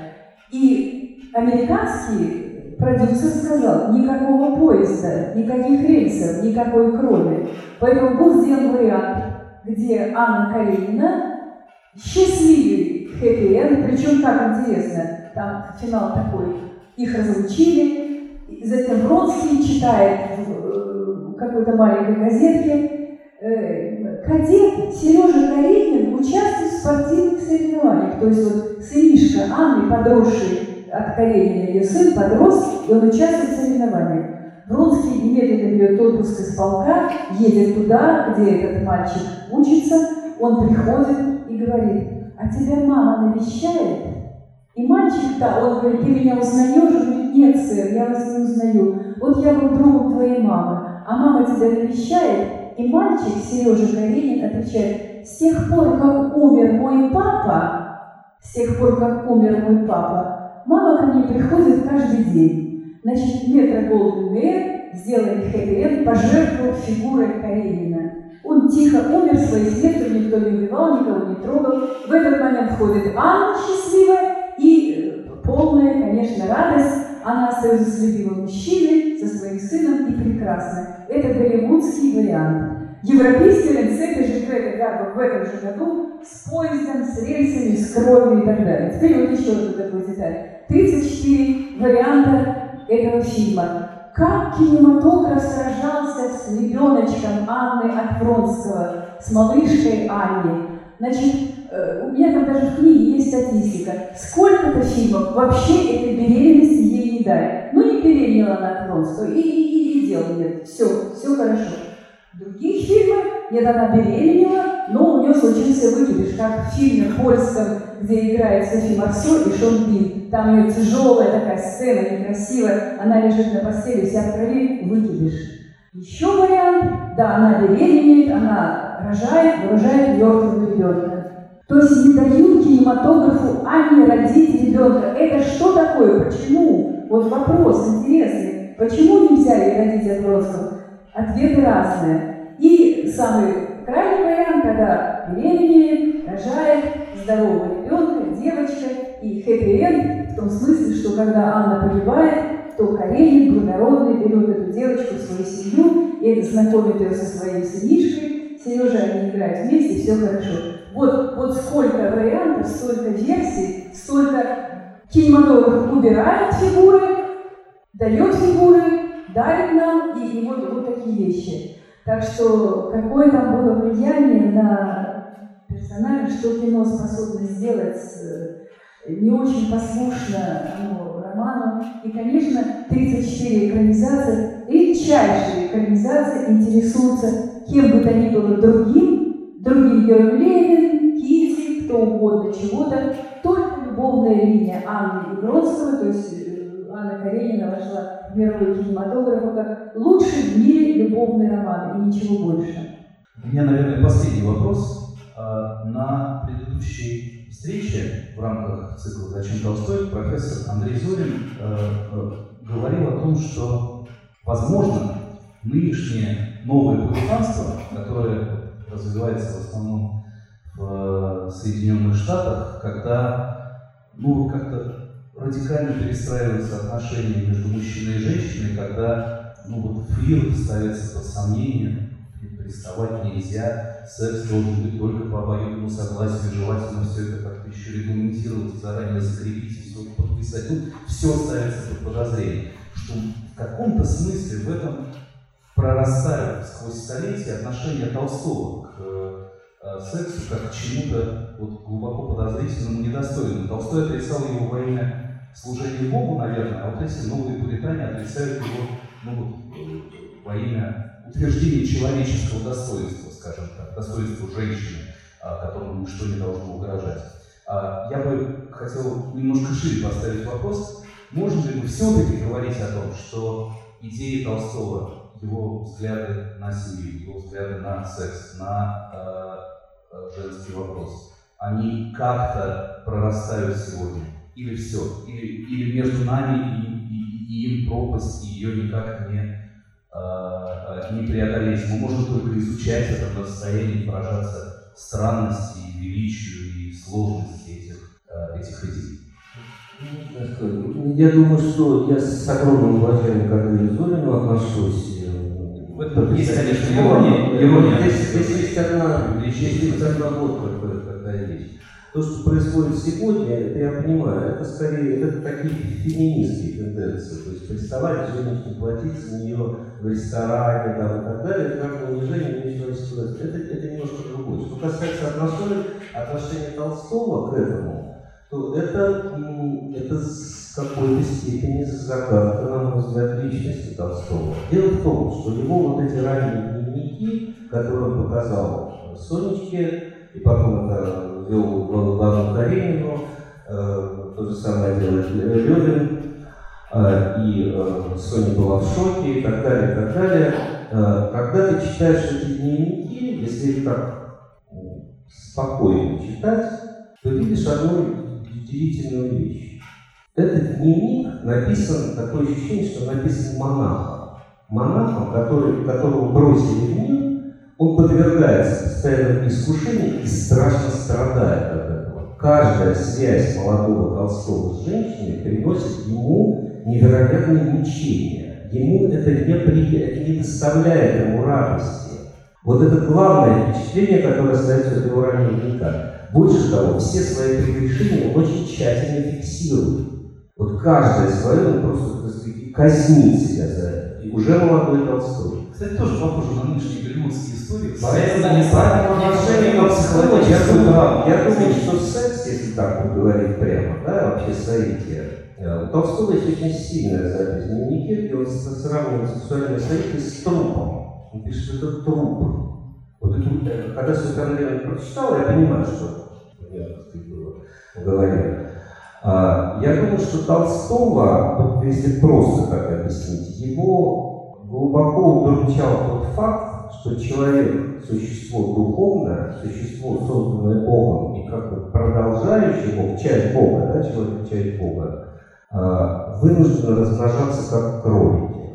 И американский продюсер сказал, никакого поезда, никаких рельсов, никакой крови. Поэтому был сделан вариант, где Анна Каренина, счастливый хэппи причем так интересно, там финал такой, их разлучили, затем Вронский читает в какой-то маленькой газетке, э, кадет Сережа Каренин участвует в спортивных соревнованиях. То есть вот сынишка Анны, подросший от Каренина, ее сын подрос, и он участвует в соревнованиях. Вронский немедленно берет отпуск из полка, едет туда, где этот мальчик учится, он приходит и говорит, а тебя мама навещает? И мальчик, да, он говорит, ты меня узнаешь? Он говорит, нет, сэр, я вас не узнаю. Вот я был другом твоей мамы, а мама тебя навещает? И мальчик, Сережа Каренин, отвечает, с тех пор, как умер мой папа, с тех пор, как умер мой папа, мама ко мне приходит каждый день. Значит, метро Голден Мэр сделали хэппи пожертвовав фигурой Каренина. Он тихо умер своей смертью, никто не убивал, никого не трогал. В этот момент входит Анна счастливая, полная, конечно, радость. Она остается с любимым мужчиной, со своим сыном и прекрасно. Это голливудский вариант. Европейский вариант с этой же Гретой в этом же году с поездом, с рельсами, с кровью и так далее. Теперь вот еще одну такую деталь. 34 варианта этого фильма. Как кинематограф сражался с ребеночком Анны от Вронского, с малышкой Анной. Значит, у меня там даже в книге есть статистика. Сколько-то фильмов вообще этой беременности ей не дали. Ну, не беременела она от Вронского, и, и, и, дела нет. Все, все хорошо. Других фильмах, нет, она беременела, но у нее случился выкидыш, как в фильме польском, где играет Софи Марсо и Шон Бин. Там ее тяжелая такая сцена, некрасивая, она лежит на постели, вся в крови, выкидыш. Еще вариант, да, она беременеет, она рожает, рожает мертвого ребенка. То есть не дают кинематографу Анне родить ребенка. Это что такое? Почему? Вот вопрос интересный. Почему нельзя родить от родственников? Ответы разные. И самый крайний вариант, когда беременеет, рожает здорового ребенка, девочка, и хэппи-энд в том смысле, что когда Анна погибает, то Каренин благородный берет эту девочку в свою семью и знакомит ее со своей сынишкой. Сережа, они играют вместе, все хорошо. Вот, вот сколько вариантов, столько версий, столько кинематограф убирает фигуры, дает фигуры, дарит нам, и, и вот, вот такие вещи. Так что какое там было влияние на персонажа, что кино способно сделать не очень послушно ну, роману. И, конечно, 34 экранизации, редчайшие экранизации интересуются кем бы то ни было другим, другим героем Кто угодно, чего-то. Только любовная линия Анны и Бродского, то есть э, Анна Каренина вошла в мировой кинематограф как лучший в мире любовный роман и ничего больше. У меня, наверное, последний вопрос. А, на предыдущей встрече в рамках цикла «Зачем Толстой» профессор Андрей Зорин э, э, говорил о том, что, возможно, нынешнее новое пуританство, которое развивается в основном в Соединенных Штатах, когда ну, как-то радикально перестраиваются отношения между мужчиной и женщиной, когда ну, вот флирт ставится под сомнение, приставать нельзя, секс должен быть только по обоюдному согласию, желательно все это как-то еще регламентировать, заранее закрепить, все подписать. Ну, все ставится под подозрение. Что в каком-то смысле в этом прорастают сквозь столетия отношения Толстого к э, сексу как к чему-то вот, глубоко подозрительному, недостойному. Толстой отрицал его во имя служения Богу, наверное, а вот эти новые пуритане отрицают его ну, э, во имя утверждения человеческого достоинства, скажем так, достоинства женщины, а, которому ничто не должно угрожать. А, я бы хотел немножко шире поставить вопрос, можно ли мы все-таки говорить о том, что идеи Толстого его взгляды на семью, его взгляды на секс, на э, э, женский вопрос, они как-то прорастают сегодня? Или все? Или, или между нами и, и, и им пропасть, и ее никак не, э, не преодолеть. Мы можем только изучать это на состоянии, поражаться странности, величию и сложности этих, э, этих идей. Я думаю, что я с огромным уважением к Андрею Зорину отношусь. В этом есть, конечно, ирония. ирония. Здесь, здесь есть одна, здесь есть одна вот какая вещь. То, что происходит сегодня, это я понимаю, это скорее это такие феминистские тенденции. То есть приставать женщине, платить за нее в ресторане там, и так далее, это как унижение нечего это, это немножко другое. Что касается отношений, отношения Толстого к этому, то это, это с какой-то степени загадка, на мой взгляд, личности Толстого. Дело в том, что его вот эти ранние дневники, которые он показал Сонечке, и потом это вел Ивану Каренину, э, то же самое делает Левин, э, и э, Соня была в шоке, и так далее, и так далее. Э, когда ты читаешь эти дневники, если их так спокойно читать, то видишь одну удивительную вещь. Этот дневник написан, такое ощущение, что написан монахом. Монахом, который, которого бросили в мир, он подвергается постоянным искушениям и страшно страдает от этого. Каждая связь молодого Толстого с женщиной приносит ему невероятные мучения. Ему это не, при... это не доставляет ему радости. Вот это главное впечатление, которое остается от его раннего дневника. Больше того, все свои прегрешения очень тщательно фиксирует. Вот каждое свое он просто, так сказать, казнит себя за это. И уже молодой Толстой. Кстати, тоже похоже на нынешние голливудские истории. Поэтому правильное отношение к психологии. Я думаю, я думаю, что секс, если так вот говорить прямо, да, вообще соитие, э, у Толстого есть очень сильная запись в дневнике, где он сравнивает сексуальное соитие с трупом. Он пишет, что это труп. Вот это, э, когда Светлана Леонидовна прочитала, я понимаю, что говорил. А, я думаю, что Толстого, если просто так объяснить, его глубоко удручал тот факт, что человек – существо духовное, существо, созданное Богом, и как бы продолжающий Бог, часть Бога, да, человек – часть Бога, а, вынужден размножаться как кролики.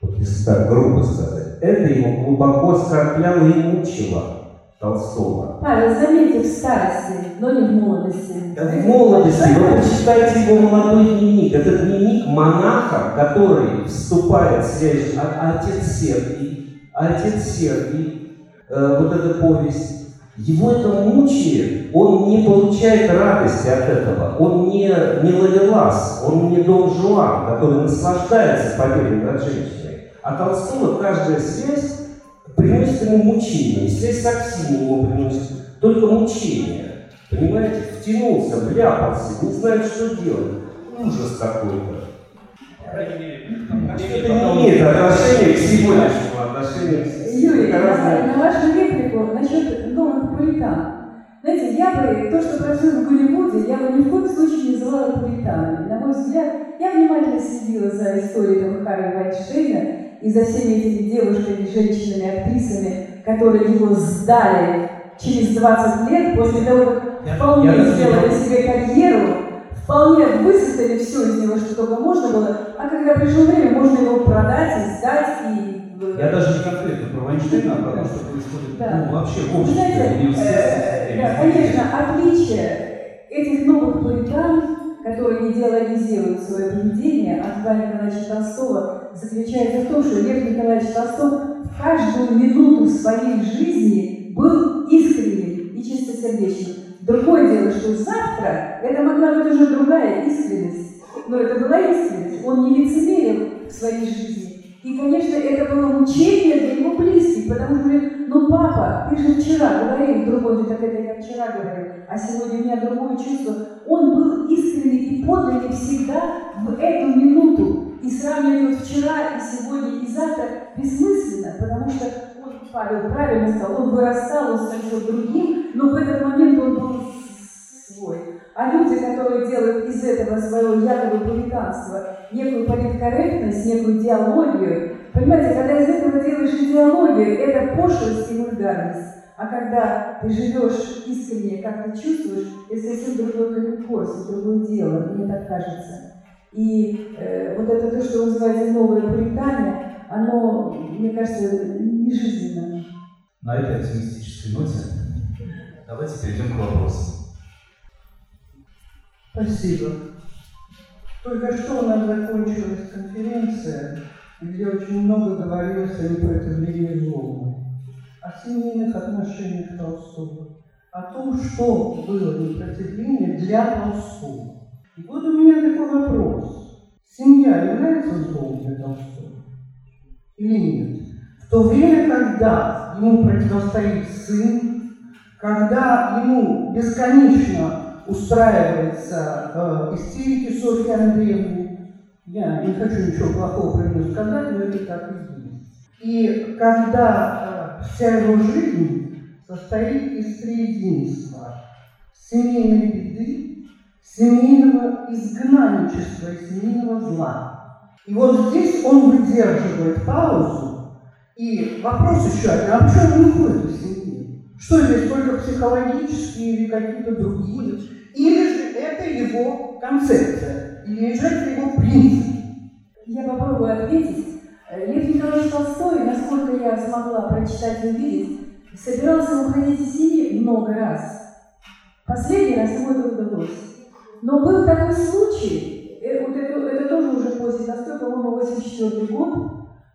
Вот если так грубо сказать. Это его глубоко оскорбляло и мучило. Толстого. Павел, заметьте, в старости, но не в молодости. В молодости, вы почитайте его молодой дневник. Это дневник монаха, который вступает в связь а, отец Сергий, отец Сергий, э, вот эта повесть. Его это мучает, он не получает радости от этого, он не, не ловелас, он не Дон Жуан, который наслаждается победой над женщиной. А Толстого каждая связь приносит ему мучение. Связь с Аксинью ему приносит только мучение. Понимаете, втянулся, вляпался, не знает, что делать. Ужас какой-то. Это не имеет отношения к сегодняшнему отношению. Юрий, на, на вашу реплику насчет новых пуритан. Знаете, я бы то, что происходит в Голливуде, я бы ни в коем случае не называла пуританами. На мой взгляд, я внимательно следила за историей этого Харри Вайнштейна, и за всеми этими девушками, женщинами, актрисами, которые его сдали через 20 лет, после того, как вполне я сделали себе карьеру, вполне высосали все из него, что только можно было, а когда пришло время, можно его продать и сдать, и я даже не конкретно про Вайнштейна, а про то, что происходит да. ну, вообще в обществе, Знаете, э, Да, конечно, отличие этих новых пуритан которые не идеализируют свое поведение, от Льва Николаевича Толстого, заключается в том, что Лев Николаевич Толстой в каждую минуту своей жизни был искренним и чистосердечным. Другое дело, что завтра это могла быть уже другая искренность, но это была искренность. Он не лицемерил в своей жизни. И, конечно, это было мучение для его близких, потому что, ну, папа, ты же вчера говорил, другой же так это я вчера говорил, а сегодня у меня другое чувство. Он был искренний и подлинный всегда в эту минуту. И сравнивать вчера и сегодня и завтра бессмысленно, потому что он, Павел правильно сказал, он вырастал, он становился другим, но в этот момент он был свой. А люди, которые делают из этого своего якобы пуританства некую политкорректность, некую диалогию, понимаете, когда из этого делаешь идеологию, это пошлость и вульгарность. А когда ты живешь искренне, как ты чувствуешь, это совсем другой курс, другое дело, мне так кажется. И э, вот это то, что называется новое пуритание, оно, мне кажется, не жизненно. На этой оптимистической ноте давайте перейдем к вопросам. Спасибо. Только что у нас закончилась конференция, где очень много говорилось о непротивлении злому, о семейных отношениях Толстого, о том, что было непротивление для Толстого. И вот у меня такой вопрос. Семья является злом для Толстого или нет? В то время, когда ему противостоит сын, когда ему бесконечно устраивается э, истерики Софьи Андреевны. Я не хочу ничего плохого про нее сказать, но это так и есть. И когда э, вся его жизнь состоит из триединства, семейной беды, семейного изгнанничества и семейного зла. И вот здесь он выдерживает паузу, и вопрос еще один, а почему он уходит из семьи? Что здесь, только психологические или какие-то другие? Или же это его концепция, или же это его принцип? Я попробую ответить. Лев Николаевич Толстой, насколько я смогла прочитать и увидеть, собирался уходить из семьи много раз. Последний раз ему это удалось. Но был такой случай, э, вот это, это тоже уже после Толстой, по-моему, 84 год,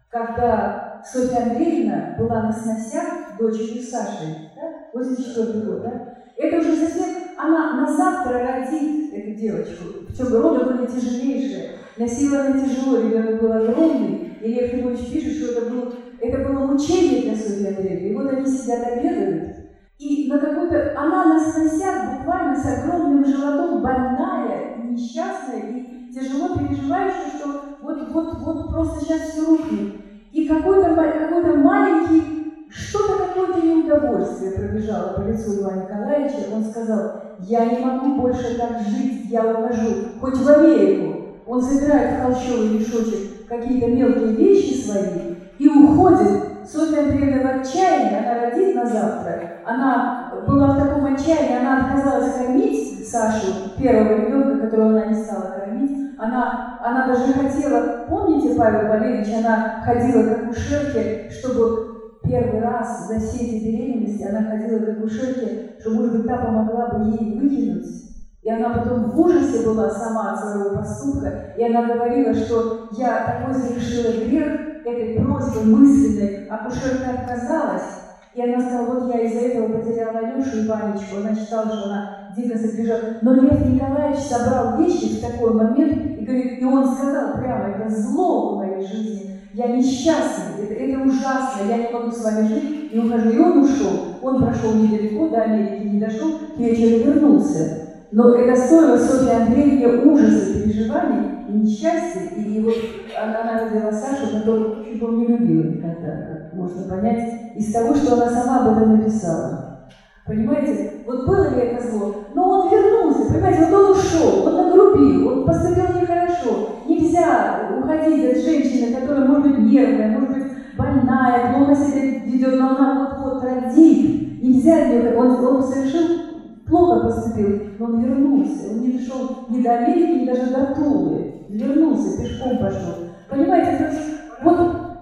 когда Софья Андреевна была на сносях дочерью Саши, да? 84 год, да? Это уже совсем, она на завтра родит эту девочку. Причем роды были тяжелейшие. Она тяжело, ребенок был огромный. И Лев Львович пишет, что это, был, это было мучение для Софьи Андреевны. И вот они сидят обедают, и на какой-то... Она на сносях буквально с огромным животом, больная несчастная, и тяжело переживающая, что вот-вот-вот просто сейчас все рухнет. И какой-то какой маленький что-то какое-то неудовольствие пробежало по лицу Ивана Николаевича. Он сказал, я не могу больше так жить, я ухожу, хоть в Америку. Он собирает в холщовый мешочек какие-то мелкие вещи свои и уходит. Софья Андреевна в отчаянии, она родит на завтра. Она была в таком отчаянии, она отказалась кормить Сашу, первого ребенка, которого она не стала кормить. Она, она даже хотела, помните, Павел Валерьевич, она ходила к акушерке, чтобы первый раз за все эти беременности она ходила к акушерке, что, может быть, та помогла бы ей выкинуть. И она потом в ужасе была сама от своего поступка, и она говорила, что я такой совершила грех этой просьбы мысленной, акушерка отказалась, и она сказала, вот я из-за этого потеряла Алешу и Ванечку. Она считала, что она дико согрешила. Но Лев Николаевич собрал вещи в такой момент, и, говорит, и он сказал прямо, это зло в моей жизни. Я несчастный, это, это ужасно, я не могу с вами жить, и ухожу. И он ушел. Он прошел недалеко, до Америки не дошел, к вечеру вернулся. Но это стоило Софье Андреевне ужаса, переживаний несчастья. И вот она, она родила Сашу, которую чуть не любила никогда, как можно понять, из того, что она сама об этом написала. Понимаете, вот было ли это зло? Но он вернулся, понимаете, вот он ушел, он нагрубил, он поступил нехорошо. Нельзя уходить от женщины, которая может быть нервная, может быть больная, плохо себя ведет, но она вот-вот родит. Нельзя он, он совершил плохо поступил, но он вернулся. Он не дошел ни до Америки, ни даже до Тулы. Вернулся, пешком пошел. Понимаете, то есть, вот,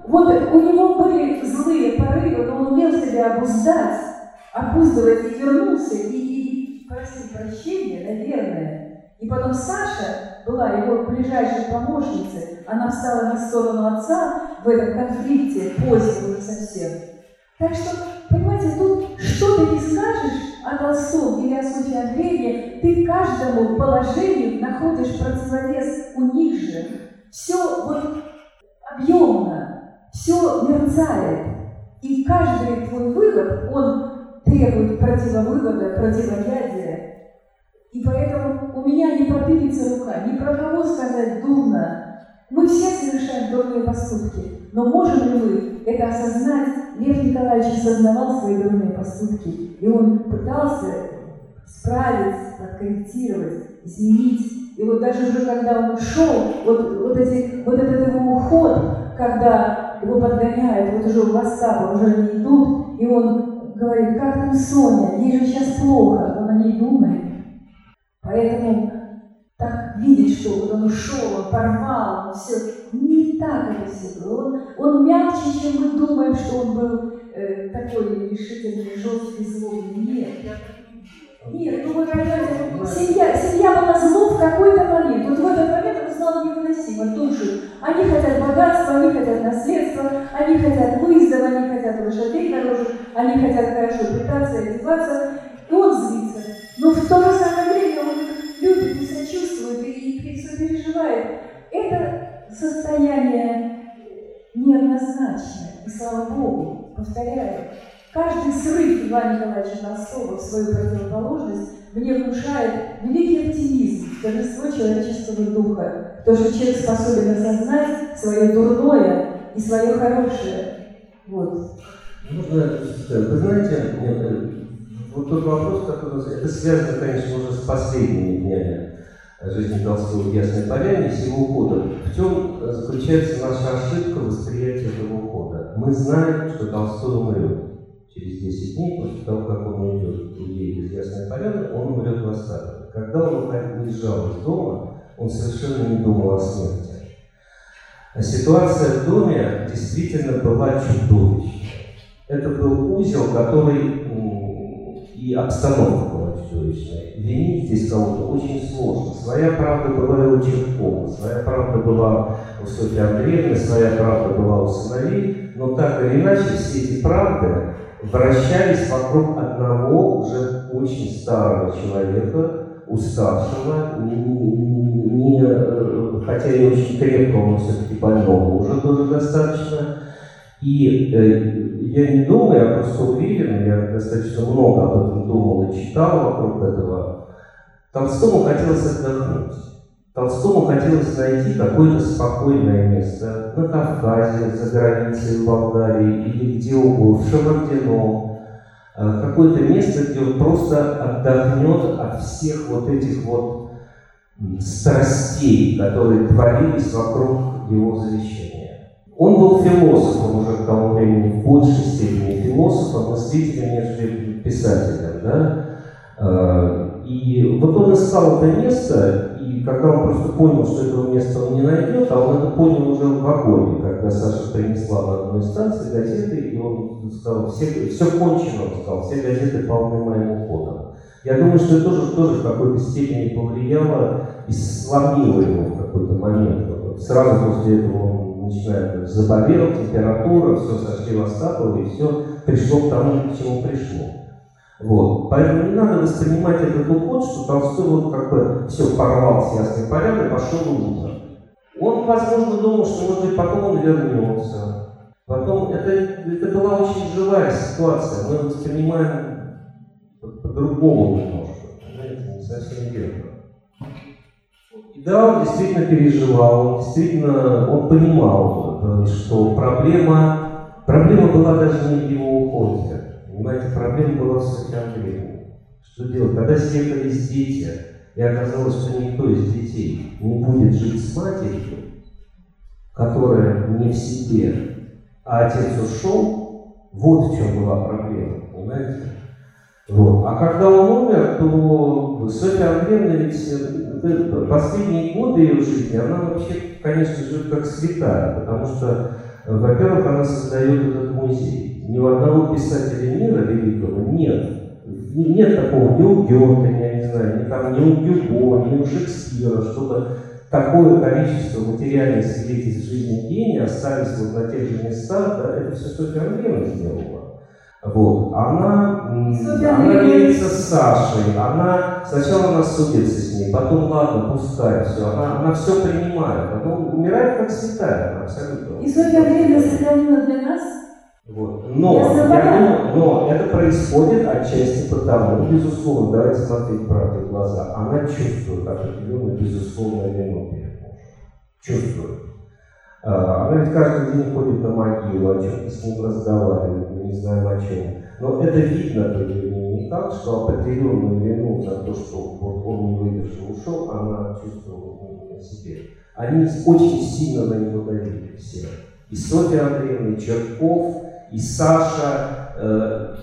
вот у него были злые порывы, но он умел себя обуздать, опуздывать и вернулся, и, и просил прощения, наверное. И потом Саша была его ближайшей помощницей, она встала на сторону отца в этом конфликте, позднем уже совсем. Так что, понимаете, тут что ты не скажешь о Толстом или о Софье Андреевне, ты каждому положению находишь противовес у них же. Все вот объемно, все мерцает. И каждый твой вывод, он требует противовывода, противоядия. И поэтому у меня не поднимется рука, ни про кого сказать дурно. Мы все совершаем дурные поступки, но можем ли мы это осознать? Лев Николаевич осознавал свои дурные поступки, и он пытался справить, откорректировать, изменить. И вот даже уже когда он ушел, вот, вот, эти, вот этот его уход, когда его подгоняют, вот уже в WhatsApp, уже они идут, и он говорит, как там Соня, ей же сейчас плохо, он о ней думает. Поэтому видеть что вот он ушел, он порвал, он все. Не так это все было. Он, он мягче, чем мы думаем, что он был э, такой решительный, жесткий, злобный. Нет. Нет, ну понимаете, семья, семья была зло в какой-то момент. Вот в этот момент он стал невыносимо, душит. Они хотят богатства, они хотят наследства, они хотят выездов, они хотят лошадей дороже, они хотят хорошо питаться одеваться. И он злится. Но в то же самое время переживает. Это состояние неоднозначное. И слава Богу, повторяю, Каждый срыв Ивана Николаевича Толстого в свою противоположность мне внушает великий оптимизм, торжество человеческого духа, то, что человек способен осознать свое дурное и свое хорошее. Вот. Можно, вы знаете, э, вот тот вопрос, который, это связано, конечно, уже с последними днями жизни Толстого в Ясной Поляне, с его уходом. В чем заключается наша ошибка восприятия этого ухода? Мы знаем, что Толстой умрет через 10 дней, после того, как он уйдет, уедет из Ясной Поляны, он умрет в Острове. Когда он уезжал из дома, он совершенно не думал о смерти. Ситуация в доме действительно была чудовищной. Это был узел, который и обстановка была чудовищная. Винить здесь кого-то очень сложно. Своя правда была и у Черкова, своя правда была у Софьи Андреевны, своя правда была у сыновей, но так или иначе все эти правды вращались вокруг одного уже очень старого человека, уставшего, не, не, э, хотя и очень крепкого, но все-таки больного уже тоже достаточно. И э, я не думаю, я просто уверен, я достаточно много об этом думал и читал вокруг этого. Толстому хотелось отдохнуть. Толстому хотелось найти какое-то спокойное место на Кавказе, за границей в Болгарии или где угодно, в Шабардино. Какое-то место, где он просто отдохнет от всех вот этих вот страстей, которые творились вокруг его завещания. Он был философом уже к тому времени, в большей степени философом, мыслителем, нежели писателем. Да? Э, и вот он искал это место, и когда он просто понял, что этого места он не найдет, а он это понял уже в вагоне, когда Саша принесла на одной станции газеты, и он сказал, все, все кончено, он сказал, все газеты полны моим уходом. Я думаю, что это тоже, тоже в какой-то степени повлияло и сломило его в какой-то момент. Сразу после этого он начинает заболел, температура, все сошли в Остапова, и все пришло к тому, к чему пришло. Вот. Поэтому не надо воспринимать этот уход, что Толстой вот как бы все порвал с ясной поляны пошел в Он, возможно, думал, что может быть потом он вернется. Потом это, это была очень живая ситуация. Мы воспринимаем по-другому немножко. Понимаете, не совсем верно. Да, он действительно переживал, он действительно он понимал, что проблема, проблема была даже не в его уходе. Понимаете, проблема была с Андреевной. Что делать? Когда съехались дети, и оказалось, что никто из детей не будет жить с матерью, которая не в себе, а отец ушел, вот в чем была проблема, понимаете? Вот. А когда он умер, то Софья Андреевна ведь э, последние годы ее жизни, она вообще, конечно, живет как святая, потому что, во-первых, она создает этот музей ни у одного писателя мира великого нет. Нет такого ни у Гёте, я не знаю, ни, там, ни у Гюго, ни у Шекспира, чтобы такое количество материальных свидетельств жизни гения остались вот на тех же местах, да, это все Софья Андреевна сделала. Вот. Она, она делится с Сашей, она сначала она судится с ней, потом ладно, пускай, все, она, она все принимает, потом умирает как святая, абсолютно. И Софья Андреевна сохранила для нас вот. Но, я но это происходит отчасти потому, безусловно, давайте смотреть правде в глаза, она чувствует определенную безусловную вину перед мужем. Чувствует. А, она ведь каждый день ходит на могилу, о чем-то с ним разговаривает, не знаем о чем. Но это видно по ее дневникам, что определенную вину за то, что вот он не выдержал, ушел, она чувствовала на себе. Они очень сильно на него давили все. И Софья Андреевна, и Черков, и Саша. Э,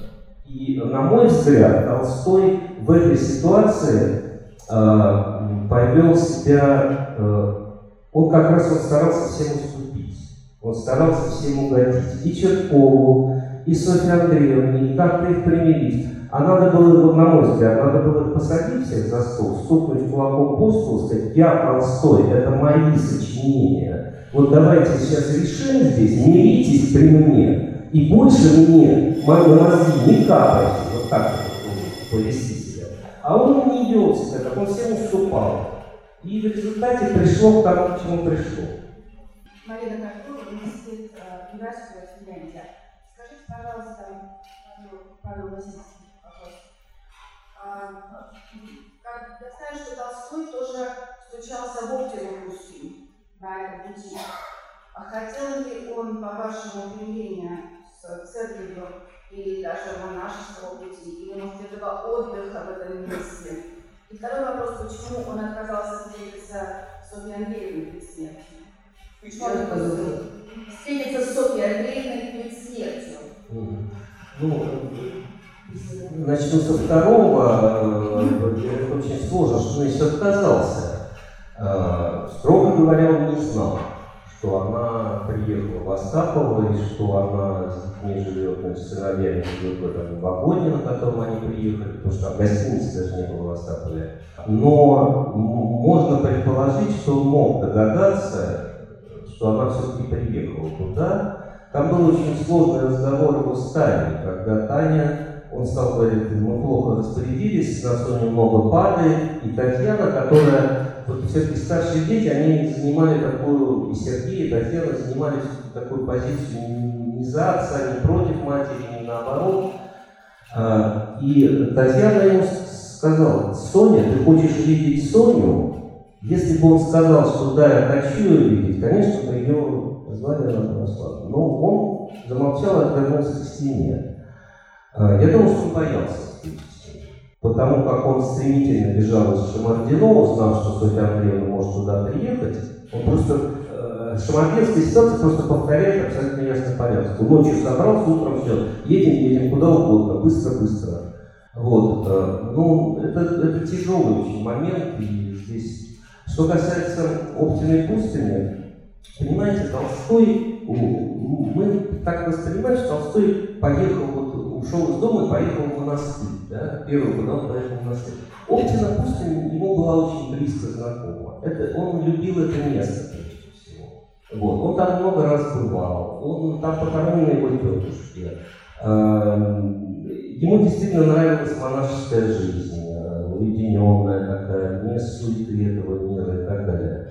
и, на мой взгляд, Толстой в этой ситуации э, повел себя, э, он как раз он старался всем уступить, он старался всем угодить, и Черкову, и Софье Андреевне, и как-то их примирить. А надо было, вот, на мой взгляд, надо было посадить всех за стол, стукнуть кулаком по столу, сказать, я Толстой, это мои сочинения. Вот давайте сейчас решим здесь, миритесь при мне, и больше мне мои мозги не капайте. Вот так вот повести себя. А он не вел себя, он всем уступал. И в результате пришло к тому, к чему пришло. Марина Картова, университет Юрасова, Финляндия. Скажите, пожалуйста, Павел Васильевич, вопрос. А, как, я знаю, что Толстой тоже стучался в оптику русским на этом пути. А хотел ли он, по вашему мнению, с церковью или даже монашеского пути, или, может, этого отдыха в этом месте? И второй вопрос, почему он отказался встретиться с Софьей Андреевной перед смертью? Почему он отказался? Встретиться с Софьей Андреевной перед смертью. Ну, начну со второго. Это очень сложно, что значит отказался. Э, строго говоря, он не знал, что она приехала в Остапово, и что она с детьми живет, значит, с сыновьями живет в этом вагоне, на котором они приехали, потому что там гостиницы даже не было в Остапове. Но можно предположить, что он мог догадаться, что она все-таки приехала туда, там был очень сложный разговор его с Таней, когда Таня, он стал говорить, мы плохо распорядились, на Соню много падает, и Татьяна, которая, вот все-таки старшие дети, они занимали такую, и Сергей, и Татьяна занимали такую позицию не за отца, не против матери, не наоборот. А, и Татьяна ему сказала, Соня, ты хочешь видеть Соню? Если бы он сказал, что да, я хочу ее видеть, конечно, бы ее звали Ярослав. Но он замолчал и отвернулся к стене. А, я думаю, что он боялся Потому как он стремительно бежал из Шамардино, узнав, что Софья Андреевна может туда приехать, он просто э, Шамардинская ситуация просто повторяет абсолютно ясный порядок. Ночью собрался, утром все, едем, едем куда угодно, быстро-быстро. Вот. Э, ну, это, это тяжелый очень момент, и здесь, что касается Оптиной пустыни, Понимаете, Толстой, мы так воспринимаем, что Толстой поехал, ушел из дома и поехал в монастырь, да, первый год он поехал в монастырь. Оптина Пустынь ему была очень близко знакома. Это, он любил это место, прежде всего. Вот. Он там много раз бывал, он там похоронены его тетушки. Эм, ему действительно нравилась монашеская жизнь, э, уединенная такая, не суеты этого мира и так далее.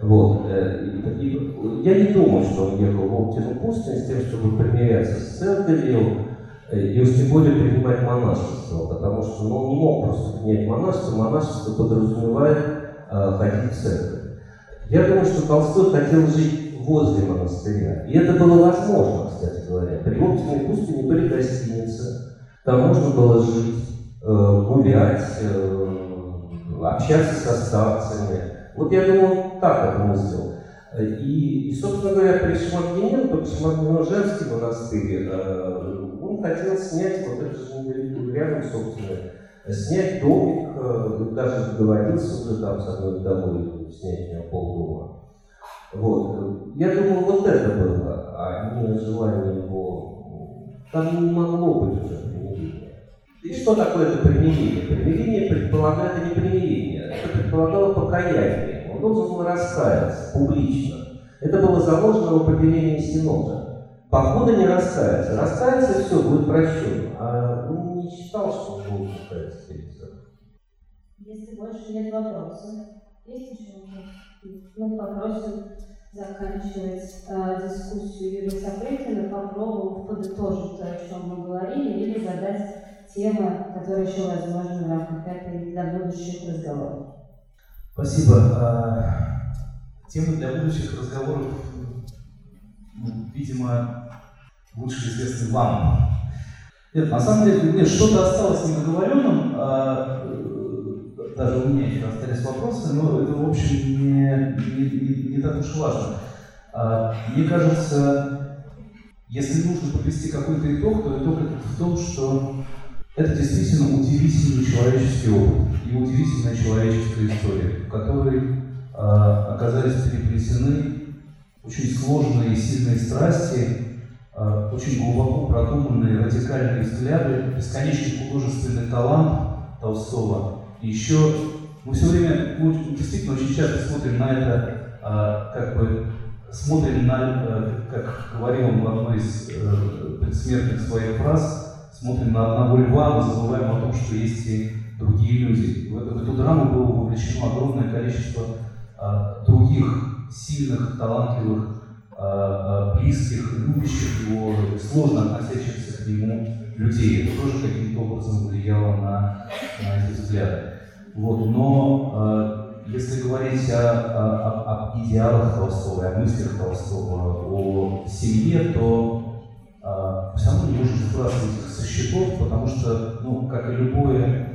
Вот. Э, и, я не думаю, что он ехал в Оптину пустыню с тем, чтобы примиряться с церковью, и уж тем более принимать монашество, потому что ну, он не мог просто принять монашество, монашество подразумевает э, ходить в церковь. Я думаю, что Толстой хотел жить возле монастыря. И это было возможно, кстати говоря. При Оптиной пустыне были гостиницы, там можно было жить, э, гулять, э, общаться со старцами. Вот я думаю, так это мыслил. И, и, собственно говоря, при Шматгененко, Шматгеножевский монастырь, э, хотел снять вот это же рядом, собственно, снять домик, э, даже договорился уже там с одной вдовой снять у него полдома. Вот. Я думаю, вот это было, а не желание его... Там не могло быть уже примирения. И что такое это примирение? Примирение предполагает не примирение, это предполагало покаяние. Он должен был раскаяться публично. Это было заложено в определении Синода. Покуда не. Раскаяться и все, будет прощен. А он не считал, что он будет раскаяться перед Если больше нет вопросов, есть еще мы попросим заканчивать э, дискуссию Юрия Сапрыкина, попробовав подытожить то, о чем мы говорили, или задать темы, которые еще возможны в рамках этой для будущих разговоров. Спасибо. А, темы для будущих разговоров, видимо, лучше известны вам. Нет, на самом деле, нет, что-то осталось недоговоренным, а, э, даже у меня еще остались вопросы, но это, в общем, не, не, не, не так уж важно. А, мне кажется, если нужно подвести какой-то итог, то итог это в том, что Это действительно удивительный человеческий опыт и удивительная человеческая история, в которой э, оказались переплетены очень сложные и сильные страсти, э, очень глубоко продуманные радикальные взгляды, бесконечный художественный талант Толстого. И еще мы все время, мы действительно очень часто смотрим на это, э, как бы смотрим на, э, как говорил он в одной из предсмертных своих фраз, смотрим на одного льва, мы забываем о том, что есть и другие люди. В эту, в эту драму было вовлечено огромное количество других сильных, талантливых, а, а, близких, любящих его, сложно относящихся к нему людей. Это тоже каким-то образом влияло на, на эти взгляды. Вот. Но а, если говорить о, о, о идеалах Толстого, о мыслях Толстого, о семье, то а, все равно не нужно сбрасывать их со счетов, потому что, ну, как и любое,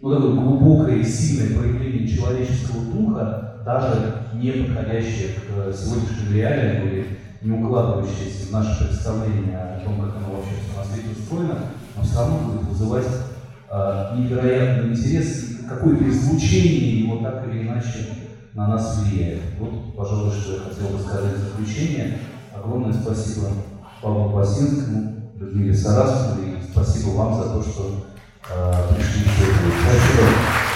ну, такое глубокое и сильное проявление человеческого духа, даже не подходящее к сегодняшним реалиям или не укладывающееся в наше представление о том, как оно вообще на свете устроено, но все равно будет вызывать э, невероятный интерес, какое-то излучение его так или иначе на нас влияет. Вот, пожалуй, что я хотел бы сказать в заключение. Огромное спасибо Павлу Пласинскому, Людмиле Сарасовой. И спасибо вам за то, что э, пришли сегодня. Спасибо.